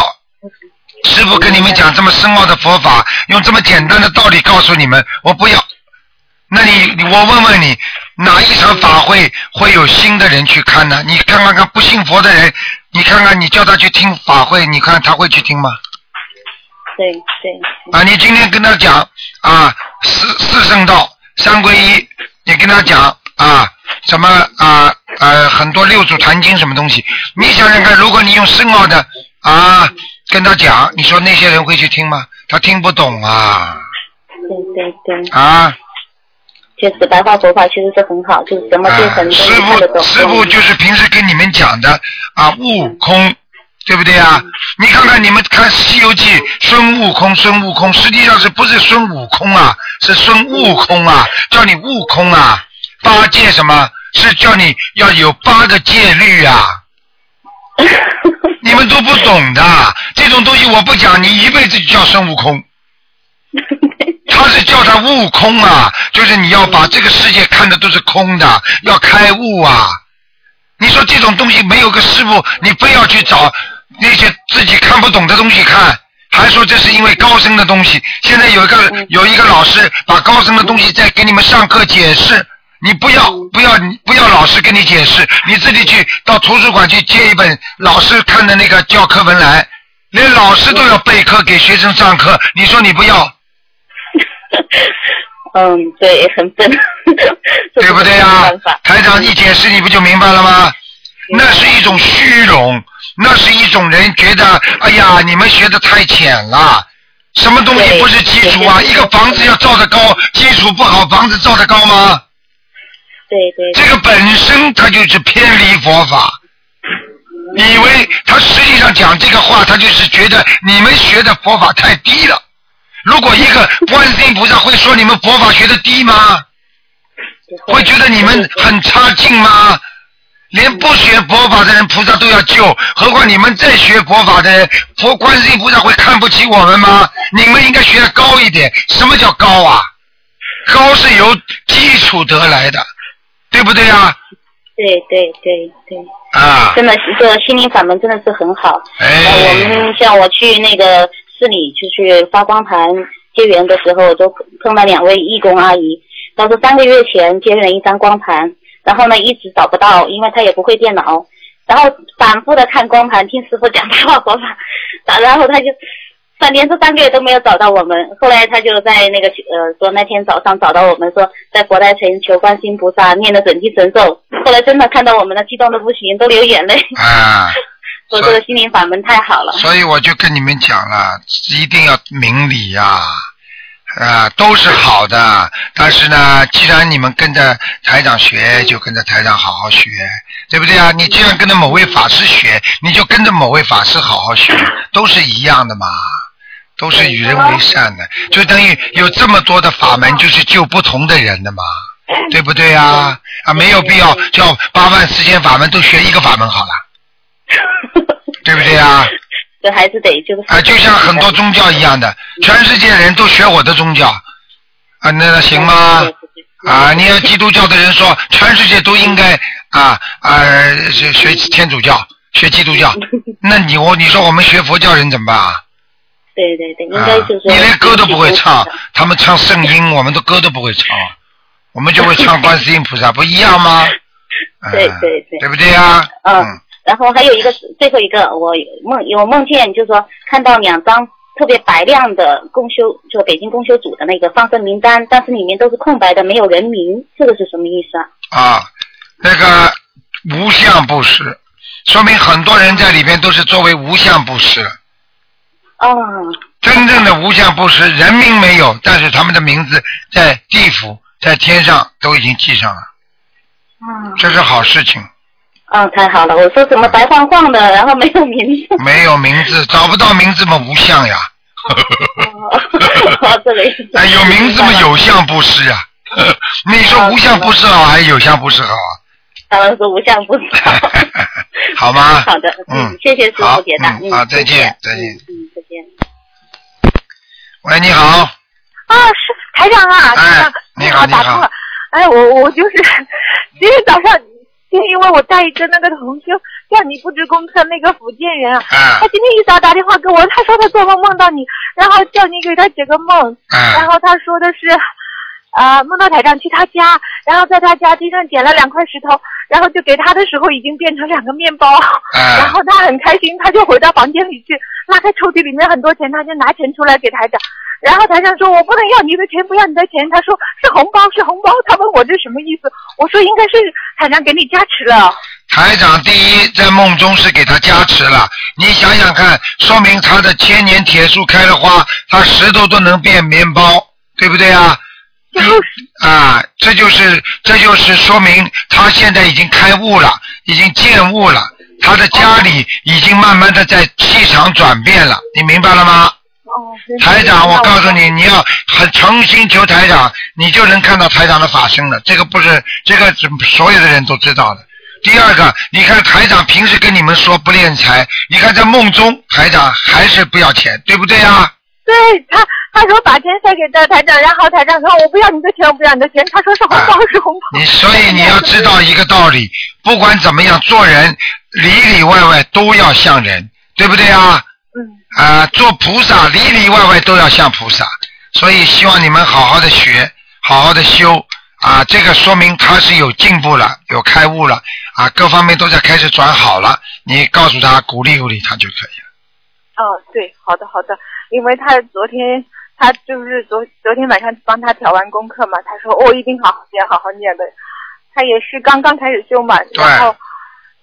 师傅跟你们讲这么深奥的佛法，用这么简单的道理告诉你们，我不要。那你你我问问你，哪一场法会会有新的人去看呢？你看看看不信佛的人，你看看你叫他去听法会，你看他会去听吗？对对，啊，你今天跟他讲啊，四四圣道、三归一，你跟他讲啊，什么啊呃很多六祖坛经什么东西，你想想看，如果你用深奥的啊跟他讲，你说那些人会去听吗？他听不懂啊对对对，啊确实白话佛法其实是很好，就是什么对啊！很多师人看得懂。傅师傅就是平时跟你们讲的啊悟空。对不对啊？你看看你们看《西游记》，孙悟空，孙悟空，实际上是不是孙悟空啊？是孙悟空啊，叫你悟空啊。八戒什么？是叫你要有八个戒律啊。你们都不懂的，这种东西我不讲，你一辈子就叫孙悟空。他是叫他悟空啊，就是你要把这个世界看的都是空的，要开悟啊。你说这种东西没有个师傅，你非要去找那些自己看不懂的东西看，还说这是因为高深的东西。现在有一个有一个老师把高深的东西在给你们上课解释，你不要不要不要老师跟你解释，你自己去到图书馆去借一本老师看的那个教科文来，连老师都要备课给学生上课，你说你不要？嗯，对，很笨，对不对呀、台长一解释你不就明白了吗？那是一种虚荣，那是一种人觉得，哎呀，你们学的太浅了。什么东西不是基础啊？一个房子要造得高，基础不好，房子造得高吗？对对这个本身他就是偏离佛法。以为他实际上讲这个话，他就是觉得你们学的佛法太低了。如果一个观世音菩萨会说你们佛法学的低吗？会觉得你们很差劲吗？连不学佛法的人，菩萨都要救，何况你们在学佛法的人，佛观世音菩萨会看不起我们吗？你们应该学的高一点。什么叫高啊？高是由基础得来的，对不对啊？对对对对，啊，真的是这个心灵法门真的是很好。呃，我哎，们像我去那个市里就去发光盘结缘的时候，都碰到两位义工阿姨，她说三个月前结缘了一张光盘，然后呢一直找不到，因为她也不会电脑，然后反复的看光盘，听师傅讲大话佛法，打然后她就。反连着三个月都没有找到我们，后来他就在那个呃说那天早上找到我们，说在佛台城求观世音菩萨念的准提神咒，后来真的看到我们了，激动的不行，都流眼泪。啊，说这个心灵法门太好了。所以我就跟你们讲了，一定要明理呀、啊，都是好的。但是呢，既然你们跟着台长学，就跟着台长好好学，对不对啊？你既然跟着某位法师学，你就跟着某位法师好好学，都是一样的嘛。都是与人为善的，就等于有这么多的法门，就是救不同的人的嘛，对不对啊？啊，没有必要叫八万四千法门都学一个法门好了，对不对啊？这还是得就是啊，就像很多宗教一样的，全世界人都学我的宗教，啊，那那行吗？啊，你要基督教的人说，全世界都应该啊啊学学天主教，学基督教，那你我你说我们学佛教人怎么办啊？对对对，应啊该就是说你连歌都不会唱，他们唱圣音，我们的歌都不会唱，我们就会唱观世音菩萨，不一样吗？啊对对对对不对呀？嗯，然后还有一个最后一个，我梦有梦见，就是说看到两张特别白亮的公修，就北京公修组的那个放生名单，但是里面都是空白的，没有人名，这个是什么意思啊？啊，那个无相布施，说明很多人在里面都是作为无相布施。哦，真正的无相布施，人名没有，但是他们的名字在地府、在天上都已经记上了，嗯，这是好事情。哦，太好了！我说怎么白晃晃的，然后没有名字。没有名字，找不到名字嘛，无相呀。哦，这个意思。哎，有名字嘛，有相布施呀。你说无相布施好还是有相布施好啊？他们说无相不少。好吗？好的，嗯，谢谢师好傅解答。嗯，好，再谢谢见，再见。嗯，再见。喂，你好，啊，是台长啊，台长，你好你好打通了。哎，我我就是今天早上，就因为我带一个那个同修叫你布置功课那个福建人啊，啊他今天一早打电话给我，他说他做梦梦到你，然后叫你给他解个梦，然啊后他说的是。啊，梦到台长去他家，然后在他家地上捡了两块石头，然后就给他的时候已经变成两个面包，然啊后他很开心，他就回到房间里去，拉开抽屉里面很多钱，他就拿钱出来给台长。然后台长说：“我不能要你的钱，不要你的钱。”他说：“是红包，是红包。”他问我这什么意思？我说：“应该是台长给你加持了。台长第一在梦中是给他加持了，你想想看，说明他的千年铁树开了花，他石头都能变面包，对不对啊？就是啊，这就是这就是说明他现在已经开悟了，已经见悟了，他的家里已经慢慢的在气场转变了，你明白了吗？哦，是台长，我告诉你，你要很诚心求台长，你就能看到台长的法身了。这个不是这个是所有的人都知道的。第二个，你看台长平时跟你们说不练财，你看在梦中台长还是不要钱，对不对啊？对他，他说把钱塞给的台长，然后台长说我不要你的钱，我不要你的钱。他说是红包，是红包。你所以你要知道一个道理，不管怎么样，做人里里外外都要像人，对不对啊？嗯。啊，做菩萨里里外外都要像菩萨，所以希望你们好好的学，好好的修啊，这个说明他是有进步了，有开悟了啊，各方面都在开始转好了，你告诉他，鼓励鼓励他就可以了。哦，对，好的好的，因为他昨天他就是昨昨天晚上帮他调完功课嘛，他说我、一定好好念，好好念的。他也是刚刚开始修嘛，然后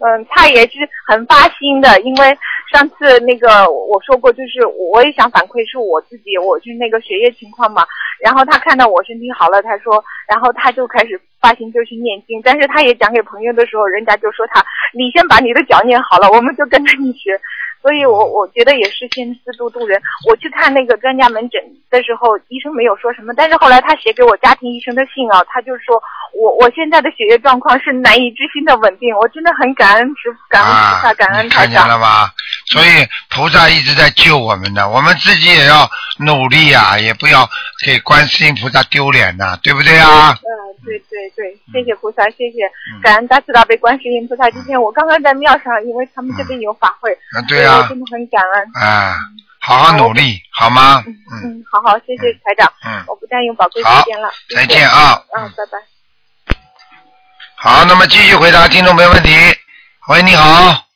嗯，他也是很发心的，因为上次那个我说过，就是我也想反馈是我自己，我是那个学业情况嘛，然后他看到我身体好了，他说，然后他就开始发心就去念经，但是他也讲给朋友的时候，人家就说他，你先把你的脚念好了，我们就跟着你学。所以我我觉得也是先自度度人。我去看那个专家门诊的时候，医生没有说什么，但是后来他写给我家庭医生的信啊，他就说我我现在的血液状况是难以置信的稳定，我真的很感恩师感恩菩萨，感恩他啊看见了长。吧？所以菩萨一直在救我们呢，我们自己也要努力啊，也不要给观世音菩萨丢脸呐、对不对啊？嗯，对对对，谢谢菩萨，谢谢感恩大慈大悲观世音菩萨。今天我刚刚在庙上，因为他们这边有法会，啊，对啊真的很感恩。啊，好好努力，好吗？嗯嗯嗯，好好，谢谢台长，嗯，我不占用宝贵时间了，再见。啊。嗯，拜拜。好，那么继续回答听众朋友问题。喂，你好。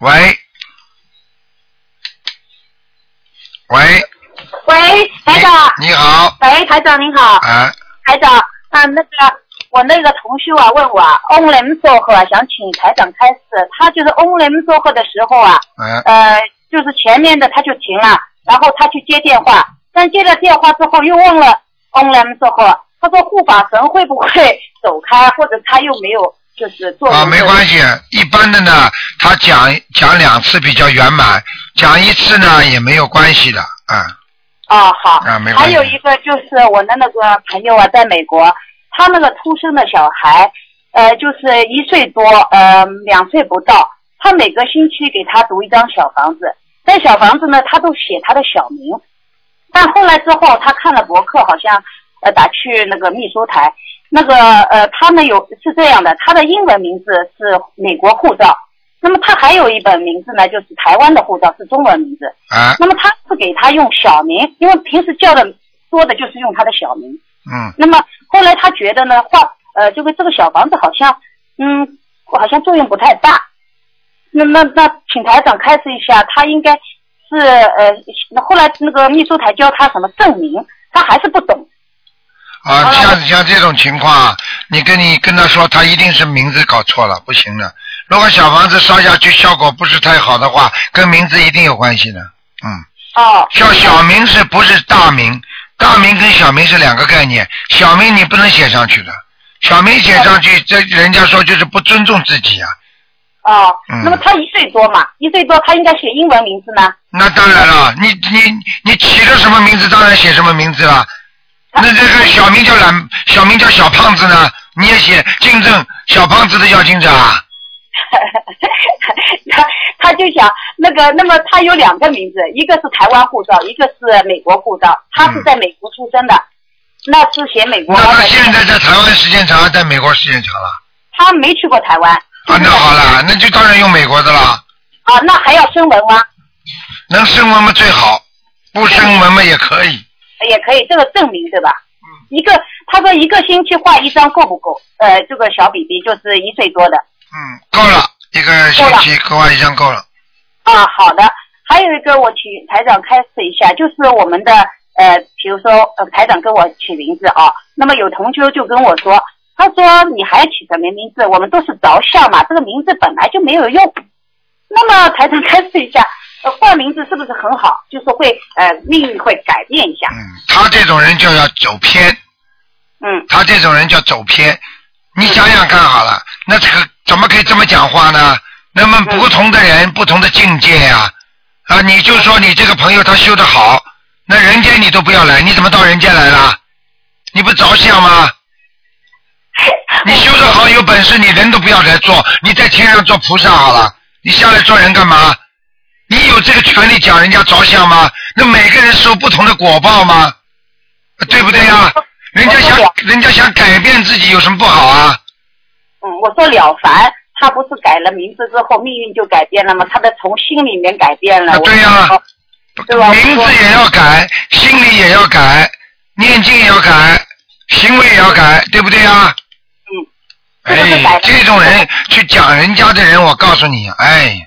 喂。喂，喂，台长，你好，喂，台长您好，啊，台长啊，那个我那个同学啊问我啊 o n l m 做后啊，想请台长开示，他就是 o n l m 做后的时候啊，嗯、呃，就是前面的他就停了，然后他去接电话，但接了电话之后又问了 o n l m 做后，他说护法神会不会走开，或者他又没有就是做啊，没关系，一般的呢，他讲讲两次比较圆满，讲一次呢也没有关系的，啊，哦，好。啊没关系还有一个就是我的那个朋友啊，在美国，他那个出生的小孩，呃，就是一岁多，呃，两岁不到，他每个星期给他读一张小房子，在小房子呢，他都写他的小名，但后来之后，他看了博客，好像呃打去那个秘书台，那个呃，他们有是这样的，他的英文名字是美国护照，那么他还有一本名字呢，就是台湾的护照是中文名字。啊，那么他是给他用小名，因为平时叫的多的就是用他的小名。嗯，那么后来他觉得呢，画呃，这个这个小房子好像，嗯，好像作用不太大。那那那，请台长开示一下，他应该是呃，那后来那个秘书台教他什么证明，他还是不懂。啊，像像这种情况，你跟你跟他说，他一定是名字搞错了，不行的。如果小房子烧下去效果不是太好的话，跟名字一定有关系的。嗯，哦。叫小名是不是大名？大名跟小名是两个概念，小名你不能写上去的，小名写上去，这人家说就是不尊重自己啊。哦，嗯那么他一岁多嘛，一岁多他应该写英文名字呢？那当然了，你你你起了什么名字，当然写什么名字了。那这个小名叫懒，小名叫小胖子呢，你也写金正小胖子的叫金正啊？他他就想那个，那么他有两个名字，一个是台湾护照，一个是美国护照。他是在美国出生的，那是写美国。那他现在在台湾时间长，还是在美国时间长了？他没去过台湾。啊，那好了，那就当然用美国的了。啊，那还要声纹吗？能声纹嘛最好，不声纹嘛也可以。也可以，这个证明对吧？嗯。一个他说一个星期画一张够不够？呃，这个小 BB 就是一岁多的。嗯，够了，一个星期够完一张够了。啊，好的。还有一个，我请台长开示一下，就是我们的呃，比如说呃，台长跟我起名字啊，那么有同修就跟我说，他说你还起什么名字？我们都是着相嘛，这个名字本来就没有用。那么台长开示一下，呃，换名字是不是很好？就是会呃命运会改变一下。嗯，他这种人就要走偏。嗯。他这种人叫走偏。你想想看好了，那这个怎么可以这么讲话呢？那么不同的人，不同的境界呀、啊，啊，你就说你这个朋友他修得好，那人间你都不要来，你怎么到人间来了？你不着相吗？你修得好，有本事你人都不要来做，你在天上做菩萨好了，你下来做人干嘛？你有这个权利讲人家着想吗？那每个人受不同的果报吗？对不对呀、人家想人家想改变自己有什么不好啊？嗯，我说了凡，他不是改了名字之后命运就改变了吗？他的从心里面改变了。啊对呀、对吧？名字也要改，心里也要改，念经也要改，行为也要改，对不对呀、嗯。哎，这种人去讲人家的人，我告诉你，哎，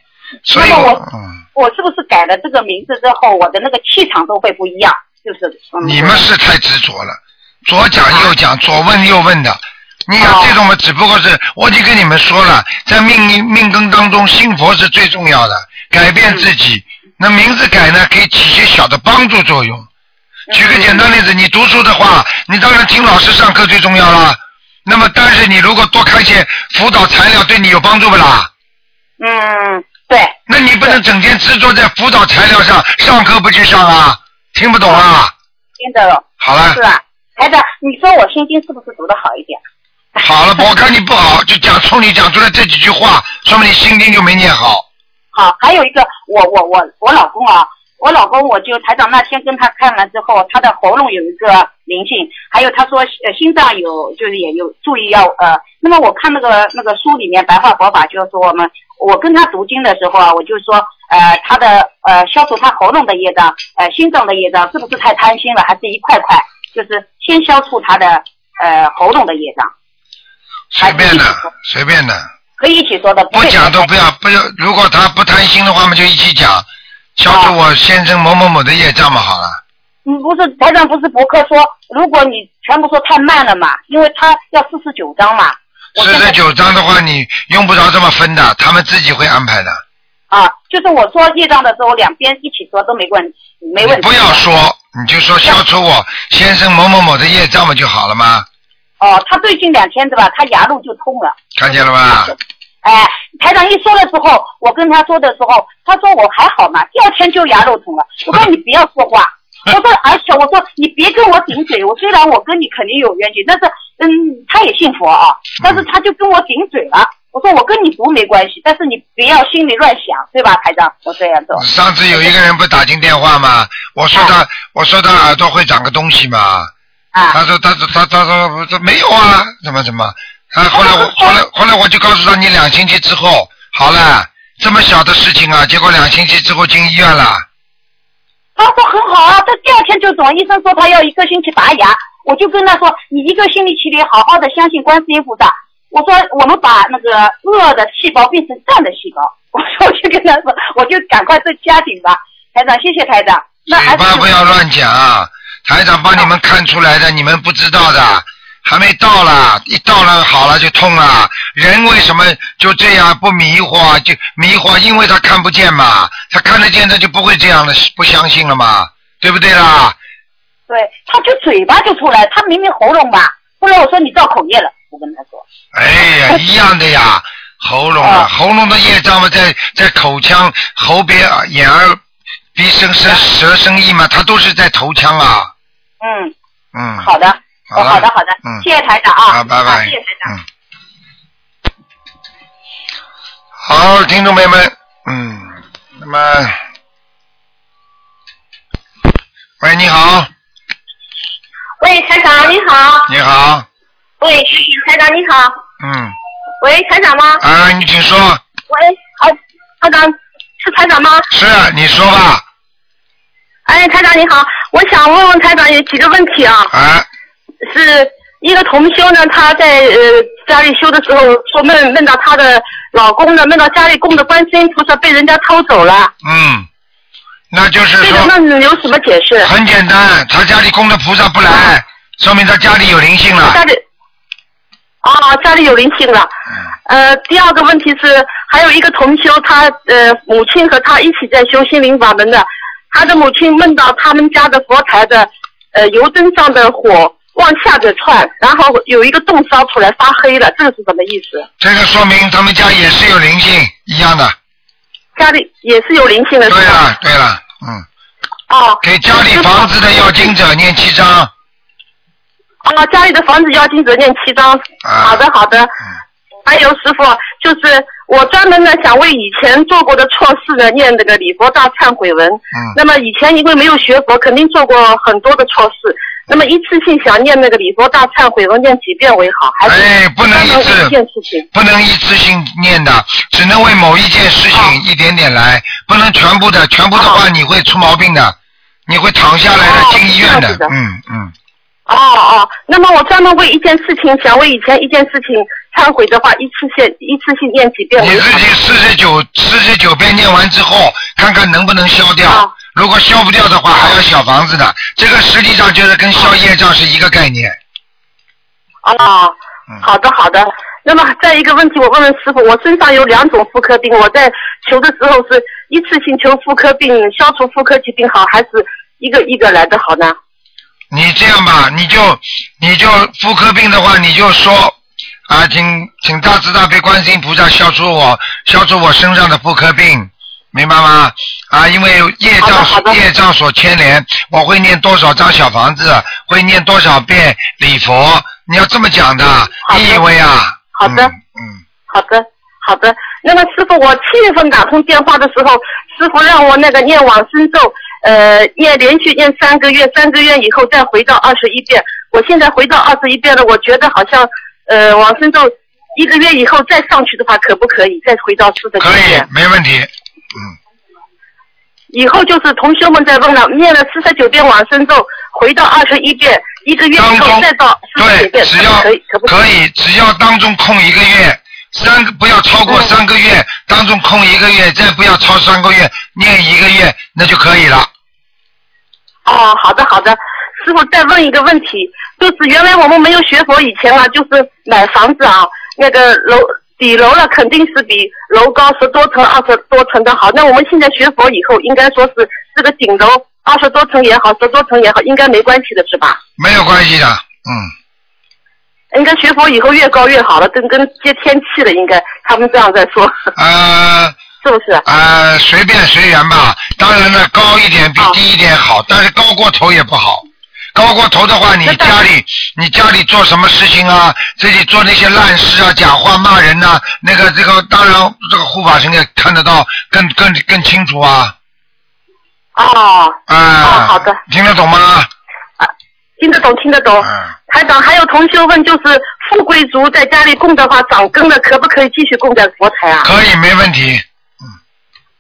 所以我嗯，我是不是改了这个名字之后，我的那个气场都会不一样？就是。嗯、你们是太执着了，左讲右讲，左问右问的。你看这种嘛，只不过是我已经跟你们说了，在命运命根当中，信佛是最重要的，改变自己。那名字改呢，可以起些小的帮助作用。举个简单例子，你读书的话，你当然听老师上课最重要了。那么，但是你如果多看些辅导材料，对你有帮助不啦？嗯，对，那你不能整天执着在辅导材料上，上课不去上啊？听不懂啊？听得懂。好了是，吧？孩子，你说我心经是不是读的好一点？好了，我看你不好，就讲冲你讲出来这几句话，说明你心经就没念好。好，还有一个，我我我我老公啊，我老公我就台长那天跟他看完之后，他的喉咙有一个灵性，还有他说呃心脏有就是也有注意要呃，那么我看那个那个书里面白话佛法就是说我们我跟他读经的时候啊，我就说呃他的呃消除他喉咙的业障，呃心脏的业障是不是太贪心了？还是一块块？就是先消除他的呃喉咙的业障，随便的，随便的，可以一起说的。不讲都不要，不要。如果他不贪心的话，我们就一起讲，消除我先生某某某的业障嘛，好了。嗯，不是台长不是博客说，如果你全部说太慢了嘛，因为他要四十九章嘛。四十九章的话，你用不着这么分的，他们自己会安排的。啊，就是我说业障的时候，两边一起说都没问题，没问题。不要说，你就说消除我先生某某某的业障不就好了吗？哦，他最近两天对吧？他牙路就痛了。看见了吧？哎，台长一说的时候，我跟他说的时候，他说我还好嘛，第二天就牙肉痛了。我说你不要说话，我说而且我说你别跟我顶嘴，我虽然我跟你肯定有冤情，但是嗯，他也信佛啊，但是他就跟我顶嘴了。我说我跟你读没关系，但是你不要心里乱想，对吧，台长？我这样做。上次有一个人不打进电话吗？我说他，我说他耳朵会长个东西嘛。啊。他说他说他他说他没有啊，怎么怎么？啊，后来我后来后来我就告诉他，你两星期之后好了，这么小的事情啊，结果两星期之后进医院了。他说很好啊，他第二天就走，医生说他要一个星期拔牙，我就跟他说，你一个星期里好好的相信观世音菩萨。我说我们把那个恶的细胞变成善的细胞，我说我就跟他说，我就赶快这加紧吧，台长，谢谢台长。那嘴巴不要乱讲，台长帮你们看出来的，你们不知道的，还没到了，一到了好了就痛了。人为什么就这样不迷惑？就迷惑，因为他看不见嘛，他看得见，他就不会这样的不相信了嘛，对不对啦？对，他就嘴巴就出来，他明明喉咙吧，后来我说你造口业了，我跟他说。哎呀，一样的呀，喉咙啊，喉咙的业障嘛，在在口腔、喉边、眼儿、鼻生舌舌生意嘛，他都是在头腔啊。嗯，嗯。好的，好的，好的，嗯谢谢台长啊，好，拜拜。谢谢台长。嗯。好，听众朋友们，嗯，那么，喂，你好，喂，台长你好。你好，喂，台长你好。嗯，喂，台长吗？啊，你请说，喂，好，台长是台长吗？是你说吧，哎，台长你好，我想问问台长有几个问题啊。啊，是一个同修呢，他在呃家里修的时候，说梦梦到他的老公呢，梦到家里供的观世音菩萨被人家偷走了。嗯，那就是这个说，梦有什么解释？很简单，他家里供的菩萨不来，说明他家里有灵性了。家里啊，家里有灵性了。呃，第二个问题是，还有一个同修，他呃母亲和他一起在修心灵法门的，他的母亲梦到他们家的佛台的呃油灯上的火往下着窜，然后有一个洞烧出来发黑了，这个是什么意思？这个说明他们家也是有灵性一样的。家里也是有灵性的，对了，对了，嗯，哦。给家里房子的要经者念七章，啊，家里的房子要经者念七章。啊好的，好的。还有师傅，就是我专门呢想为以前做过的错事呢念这个礼佛大忏悔文。嗯那么以前因为没有学佛，肯定做过很多的错事。那么一次性想念那个礼佛大忏悔文念几遍为好？还是哎，不能一次件事情？不能一次性念的，只能为某一件事情一点点来，不能全部的，全部的话你会出毛病的，你会躺下来的，哦进医院的嗯嗯，哦哦，那么我专门为一件事情想为以前一件事情忏悔的话，一次性一次性念几遍为好？你自己四十九四十九遍念完之后，看看能不能消掉。哦如果消不掉的话，还要小房子的。这个实际上就是跟消业障是一个概念。哦，嗯好的好的。那么再一个问题，我问问师傅，我身上有两种妇科病，我在求的时候是一次性求妇科病消除妇科疾病好，还是一个一个来的好呢？你这样吧，你就你就妇科病的话，你就说啊，请请大慈大悲观世音菩萨消除我消除我身上的妇科病，明白吗？啊，因为业障业障所牵连，我会念多少张小房子，会念多少遍礼佛，你要这么讲的，你以为啊？好的，嗯，好的，好的。那么师傅，我七月份打通电话的时候，师傅让我那个念往生咒，呃，念连续念三个月，三个月以后再回到二十一遍。我现在回到二十一遍了，我觉得好像，呃，往生咒一个月以后再上去的话，可不可以再回到四的可以，没问题。以后就是同学们在问了，念了四十九遍往生咒，回到二十一遍，一个月以后再到四十九遍，只要可以？只要当中空一个月，三个不要超过三个月，当中空一个月，再不要超三个月，念一个月那就可以了。哦，好的好的，师傅再问一个问题，就是原来我们没有学佛以前啊，就是买房子啊，那个楼。底楼了肯定是比楼高十多层、二十多层的好。那我们现在学佛以后，应该说是这个顶楼二十多层也好，十多层也好，应该没关系的是吧？没有关系的，嗯。应该学佛以后越高越好了，跟跟接天气了，应该他们这样在说。呃。是不是？呃，随便随缘吧。当然了，高一点比低一点好，但是高过头也不好。高过头的话，你家里你家里做什么事情啊？自己做那些烂事啊，讲话骂人呐，那个这个当然这个护法神也看得到，更更更清楚啊。哦。啊。哦，好的。听得懂吗？啊，听得懂，听得懂。嗯。台长，还有同学问，就是富贵族在家里供的话，长根了，可不可以继续供在佛台啊？可以，没问题。嗯。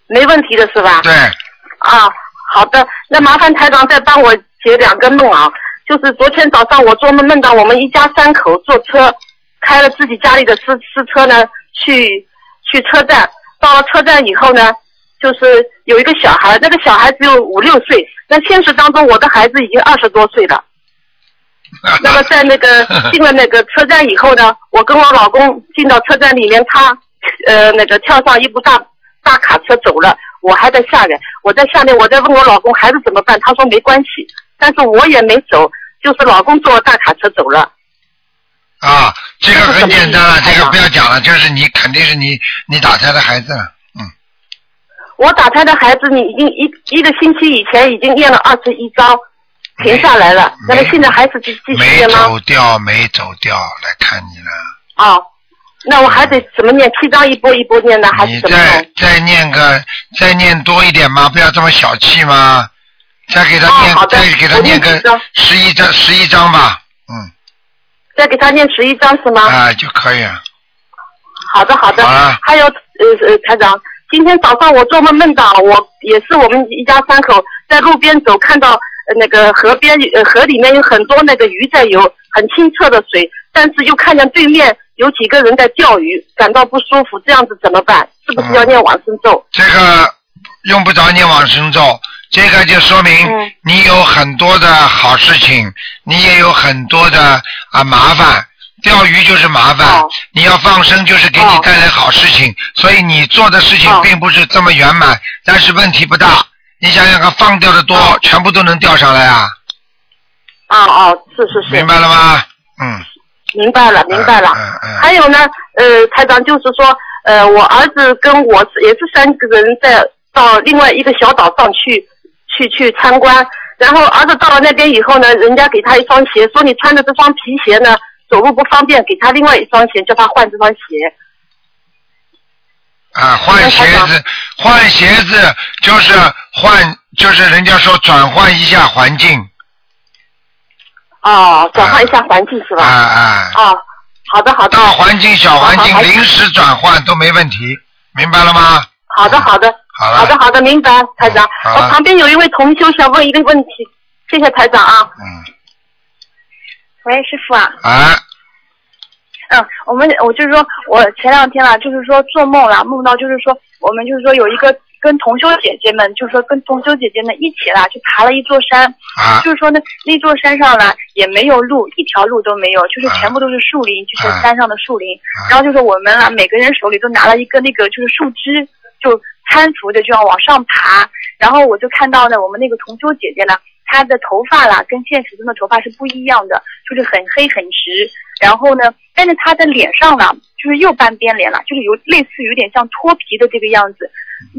没问题的是吧？对。啊，好的，那麻烦台长再帮我。解两个梦啊，就是昨天早上我做梦梦到我们一家三口坐车，开了自己家里的私私车呢，去去车站。到了车站以后呢，就是有一个小孩，那个小孩只有五六岁。那现实当中，我的孩子已经二十多岁了。那么在那个进了那个车站以后呢，我跟我老公进到车站里面，他呃那个跳上一部大大卡车走了，我还在下面。我在下面，我在问我老公孩子怎么办，他说没关系。但是我也没走，就是老公坐大卡车走了。啊，这个很简单了，这个不要讲了，就是你肯定是你你打胎的孩子，嗯。我打胎的孩子，你已经一一个星期以前已经验了二十一章，停下来了。那么现在还是继继续验吗？没走掉，没走掉，来看你了。哦，那我还得怎么念？七章一波一波念呢，还是怎么？你再再念个，再念多一点吗？不要这么小气吗？再给他念，再给他念个十一张，十一张吧，嗯。再给他念十一张是吗？啊，就可以。好的，好的。啊。还有，呃呃，台长，今天早上我做梦梦到我也是我们一家三口在路边走，看到那个河边，呃，河里面有很多那个鱼在游，很清澈的水，但是又看见对面有几个人在钓鱼，感到不舒服，这样子怎么办？是不是要念往生咒？这个用不着念往生咒。这个就说明你有很多的好事情，你也有很多的啊麻烦。钓鱼就是麻烦，你要放生就是给你带来好事情。所以你做的事情并不是这么圆满，但是问题不大。你想想看，放掉的多，全部都能钓上来啊！哦哦，是是是。明白了吗？嗯。明白了，明白了。嗯嗯。还有呢，呃，台长就是说，呃，我儿子跟我也是三个人在到另外一个小岛上去。去去参观，然后儿子到了那边以后呢，人家给他一双鞋，说你穿的这双皮鞋呢，走路不方便，给他另外一双鞋，叫他换这双鞋。啊，换鞋子，换鞋子就是换，就是人家说转换一下环境。哦，转换一下环境是吧？啊啊。哦，好的好的。大环境、小环境，临时转换都没问题，明白了吗？好的好的。好的，好的，明白，台长。我旁边有一位同修想问一个问题，谢谢台长啊。嗯。喂，师傅啊。啊。嗯，我们我就是说，我前两天啊，就是说做梦了，梦到就是说，我们就是说有一个跟同修姐姐们，就是说跟同修姐姐们一起啦，去爬了一座山。啊。就是说呢，那座山上呢也没有路，一条路都没有，就是全部都是树林，就是山上的树林。然后就是我们啊，每个人手里都拿了一个那个就是树枝，就。搀扶着就要往上爬，然后我就看到呢，我们那个同修姐姐呢，她的头发啦，跟现实中的头发是不一样的，就是很黑很直。然后呢，但是她的脸上呢，就是右半边脸了，就是有类似有点像脱皮的这个样子。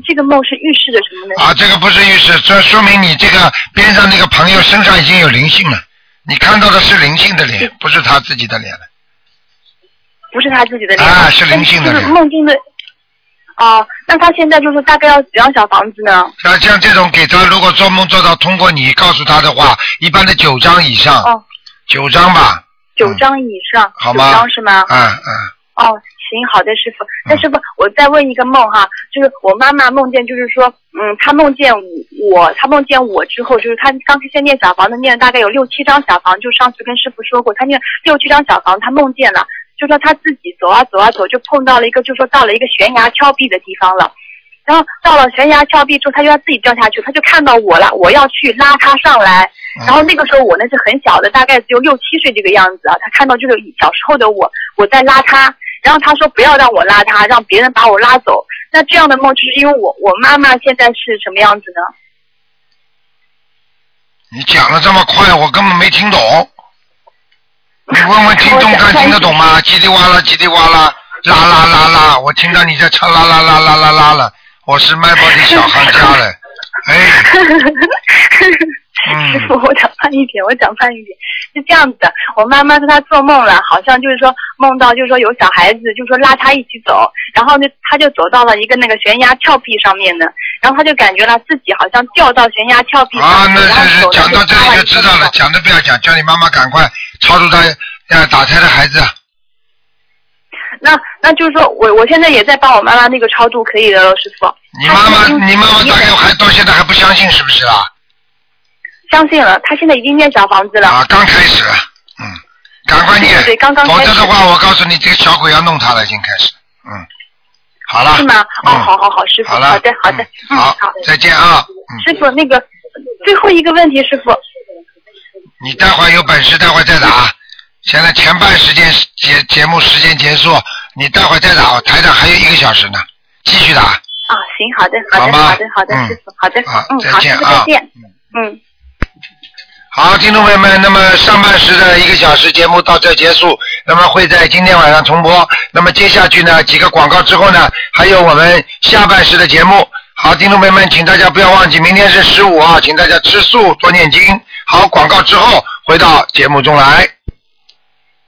这个梦是预示着什么呢？啊，这个不是预示，这说明你这个边上那个朋友身上已经有灵性了。你看到的是灵性的脸，不是他自己的脸了。不是他自己的脸啊，是灵性的就是脸。梦境的。哦，那他现在就是大概要几张小房子呢？像像这种给他，如果做梦做到通过你告诉他的话，一般的九张以上，哦九张吧，九张以上，九好吗？九张是吗？嗯嗯，哦，行，好的，师傅。那师傅，我再问一个梦哈，就是我妈妈梦见，就是说，嗯，她梦见我，她梦见我之后，就是她当时先念小房子，念了大概有六七张小房，就上次跟师傅说过，她念六七张小房，她梦见了，就说他自己走啊走啊走，就碰到了一个，就说到了一个悬崖峭壁的地方了。然后到了悬崖峭壁之后，他就要自己掉下去，他就看到我了，我要去拉他上来。然后那个时候我呢是很小的，大概只有六七岁这个样子啊。他看到就是小时候的我，我在拉他，然后他说不要让我拉他，让别人把我拉走。那这样的梦就是因为我我妈妈现在是什么样子呢？你讲的这么快，我根本没听懂。你问问听众看听得懂吗？叽里哇啦，叽里哇啦，啦啦啦啦，我听到你在唱啦啦啦啦啦啦了。我是卖报的小行家了，哎，师傅，我讲慢一点，我讲慢一点，是这样子的。我妈妈说她做梦了，好像就是说梦到就是说有小孩子，就是说拉她一起走，然后呢，她就走到了一个那个悬崖峭壁上面呢，然后她就感觉了自己好像掉到悬崖峭壁上，啊，那是讲到这里就知道了，讲都不要讲，叫你妈妈赶快超度她要打胎的孩子。那那就是说我我现在也在帮我妈妈那个超度，可以的了，师傅。你妈妈，你妈妈大概还到现在还不相信是不是啦？相信了，他现在已经念小房子了。啊，刚开始，嗯，赶快念，对对刚刚否开始则的话，我告诉你，这个小鬼要弄他了，已经开始，嗯，好了，是吗？哦，嗯好好好，师傅，好了好的好的，嗯好，再见啊，师傅那个最后一个问题，师傅。你待会儿有本事，待会儿再打。现在前半时间节节目时间结束，你待会儿再打，台上还有一个小时呢，继续打。啊，行，好的，好的，好好的，好的，嗯师傅，好的，好嗯，好，再见啊再见，嗯。好，听众朋友们，那么上半时的一个小时节目到这结束，那么会在今天晚上重播。那么接下去呢，几个广告之后呢，还有我们下半时的节目。好，听众朋友们，请大家不要忘记，明天是十五啊，请大家吃素多念经。好，广告之后回到节目中来。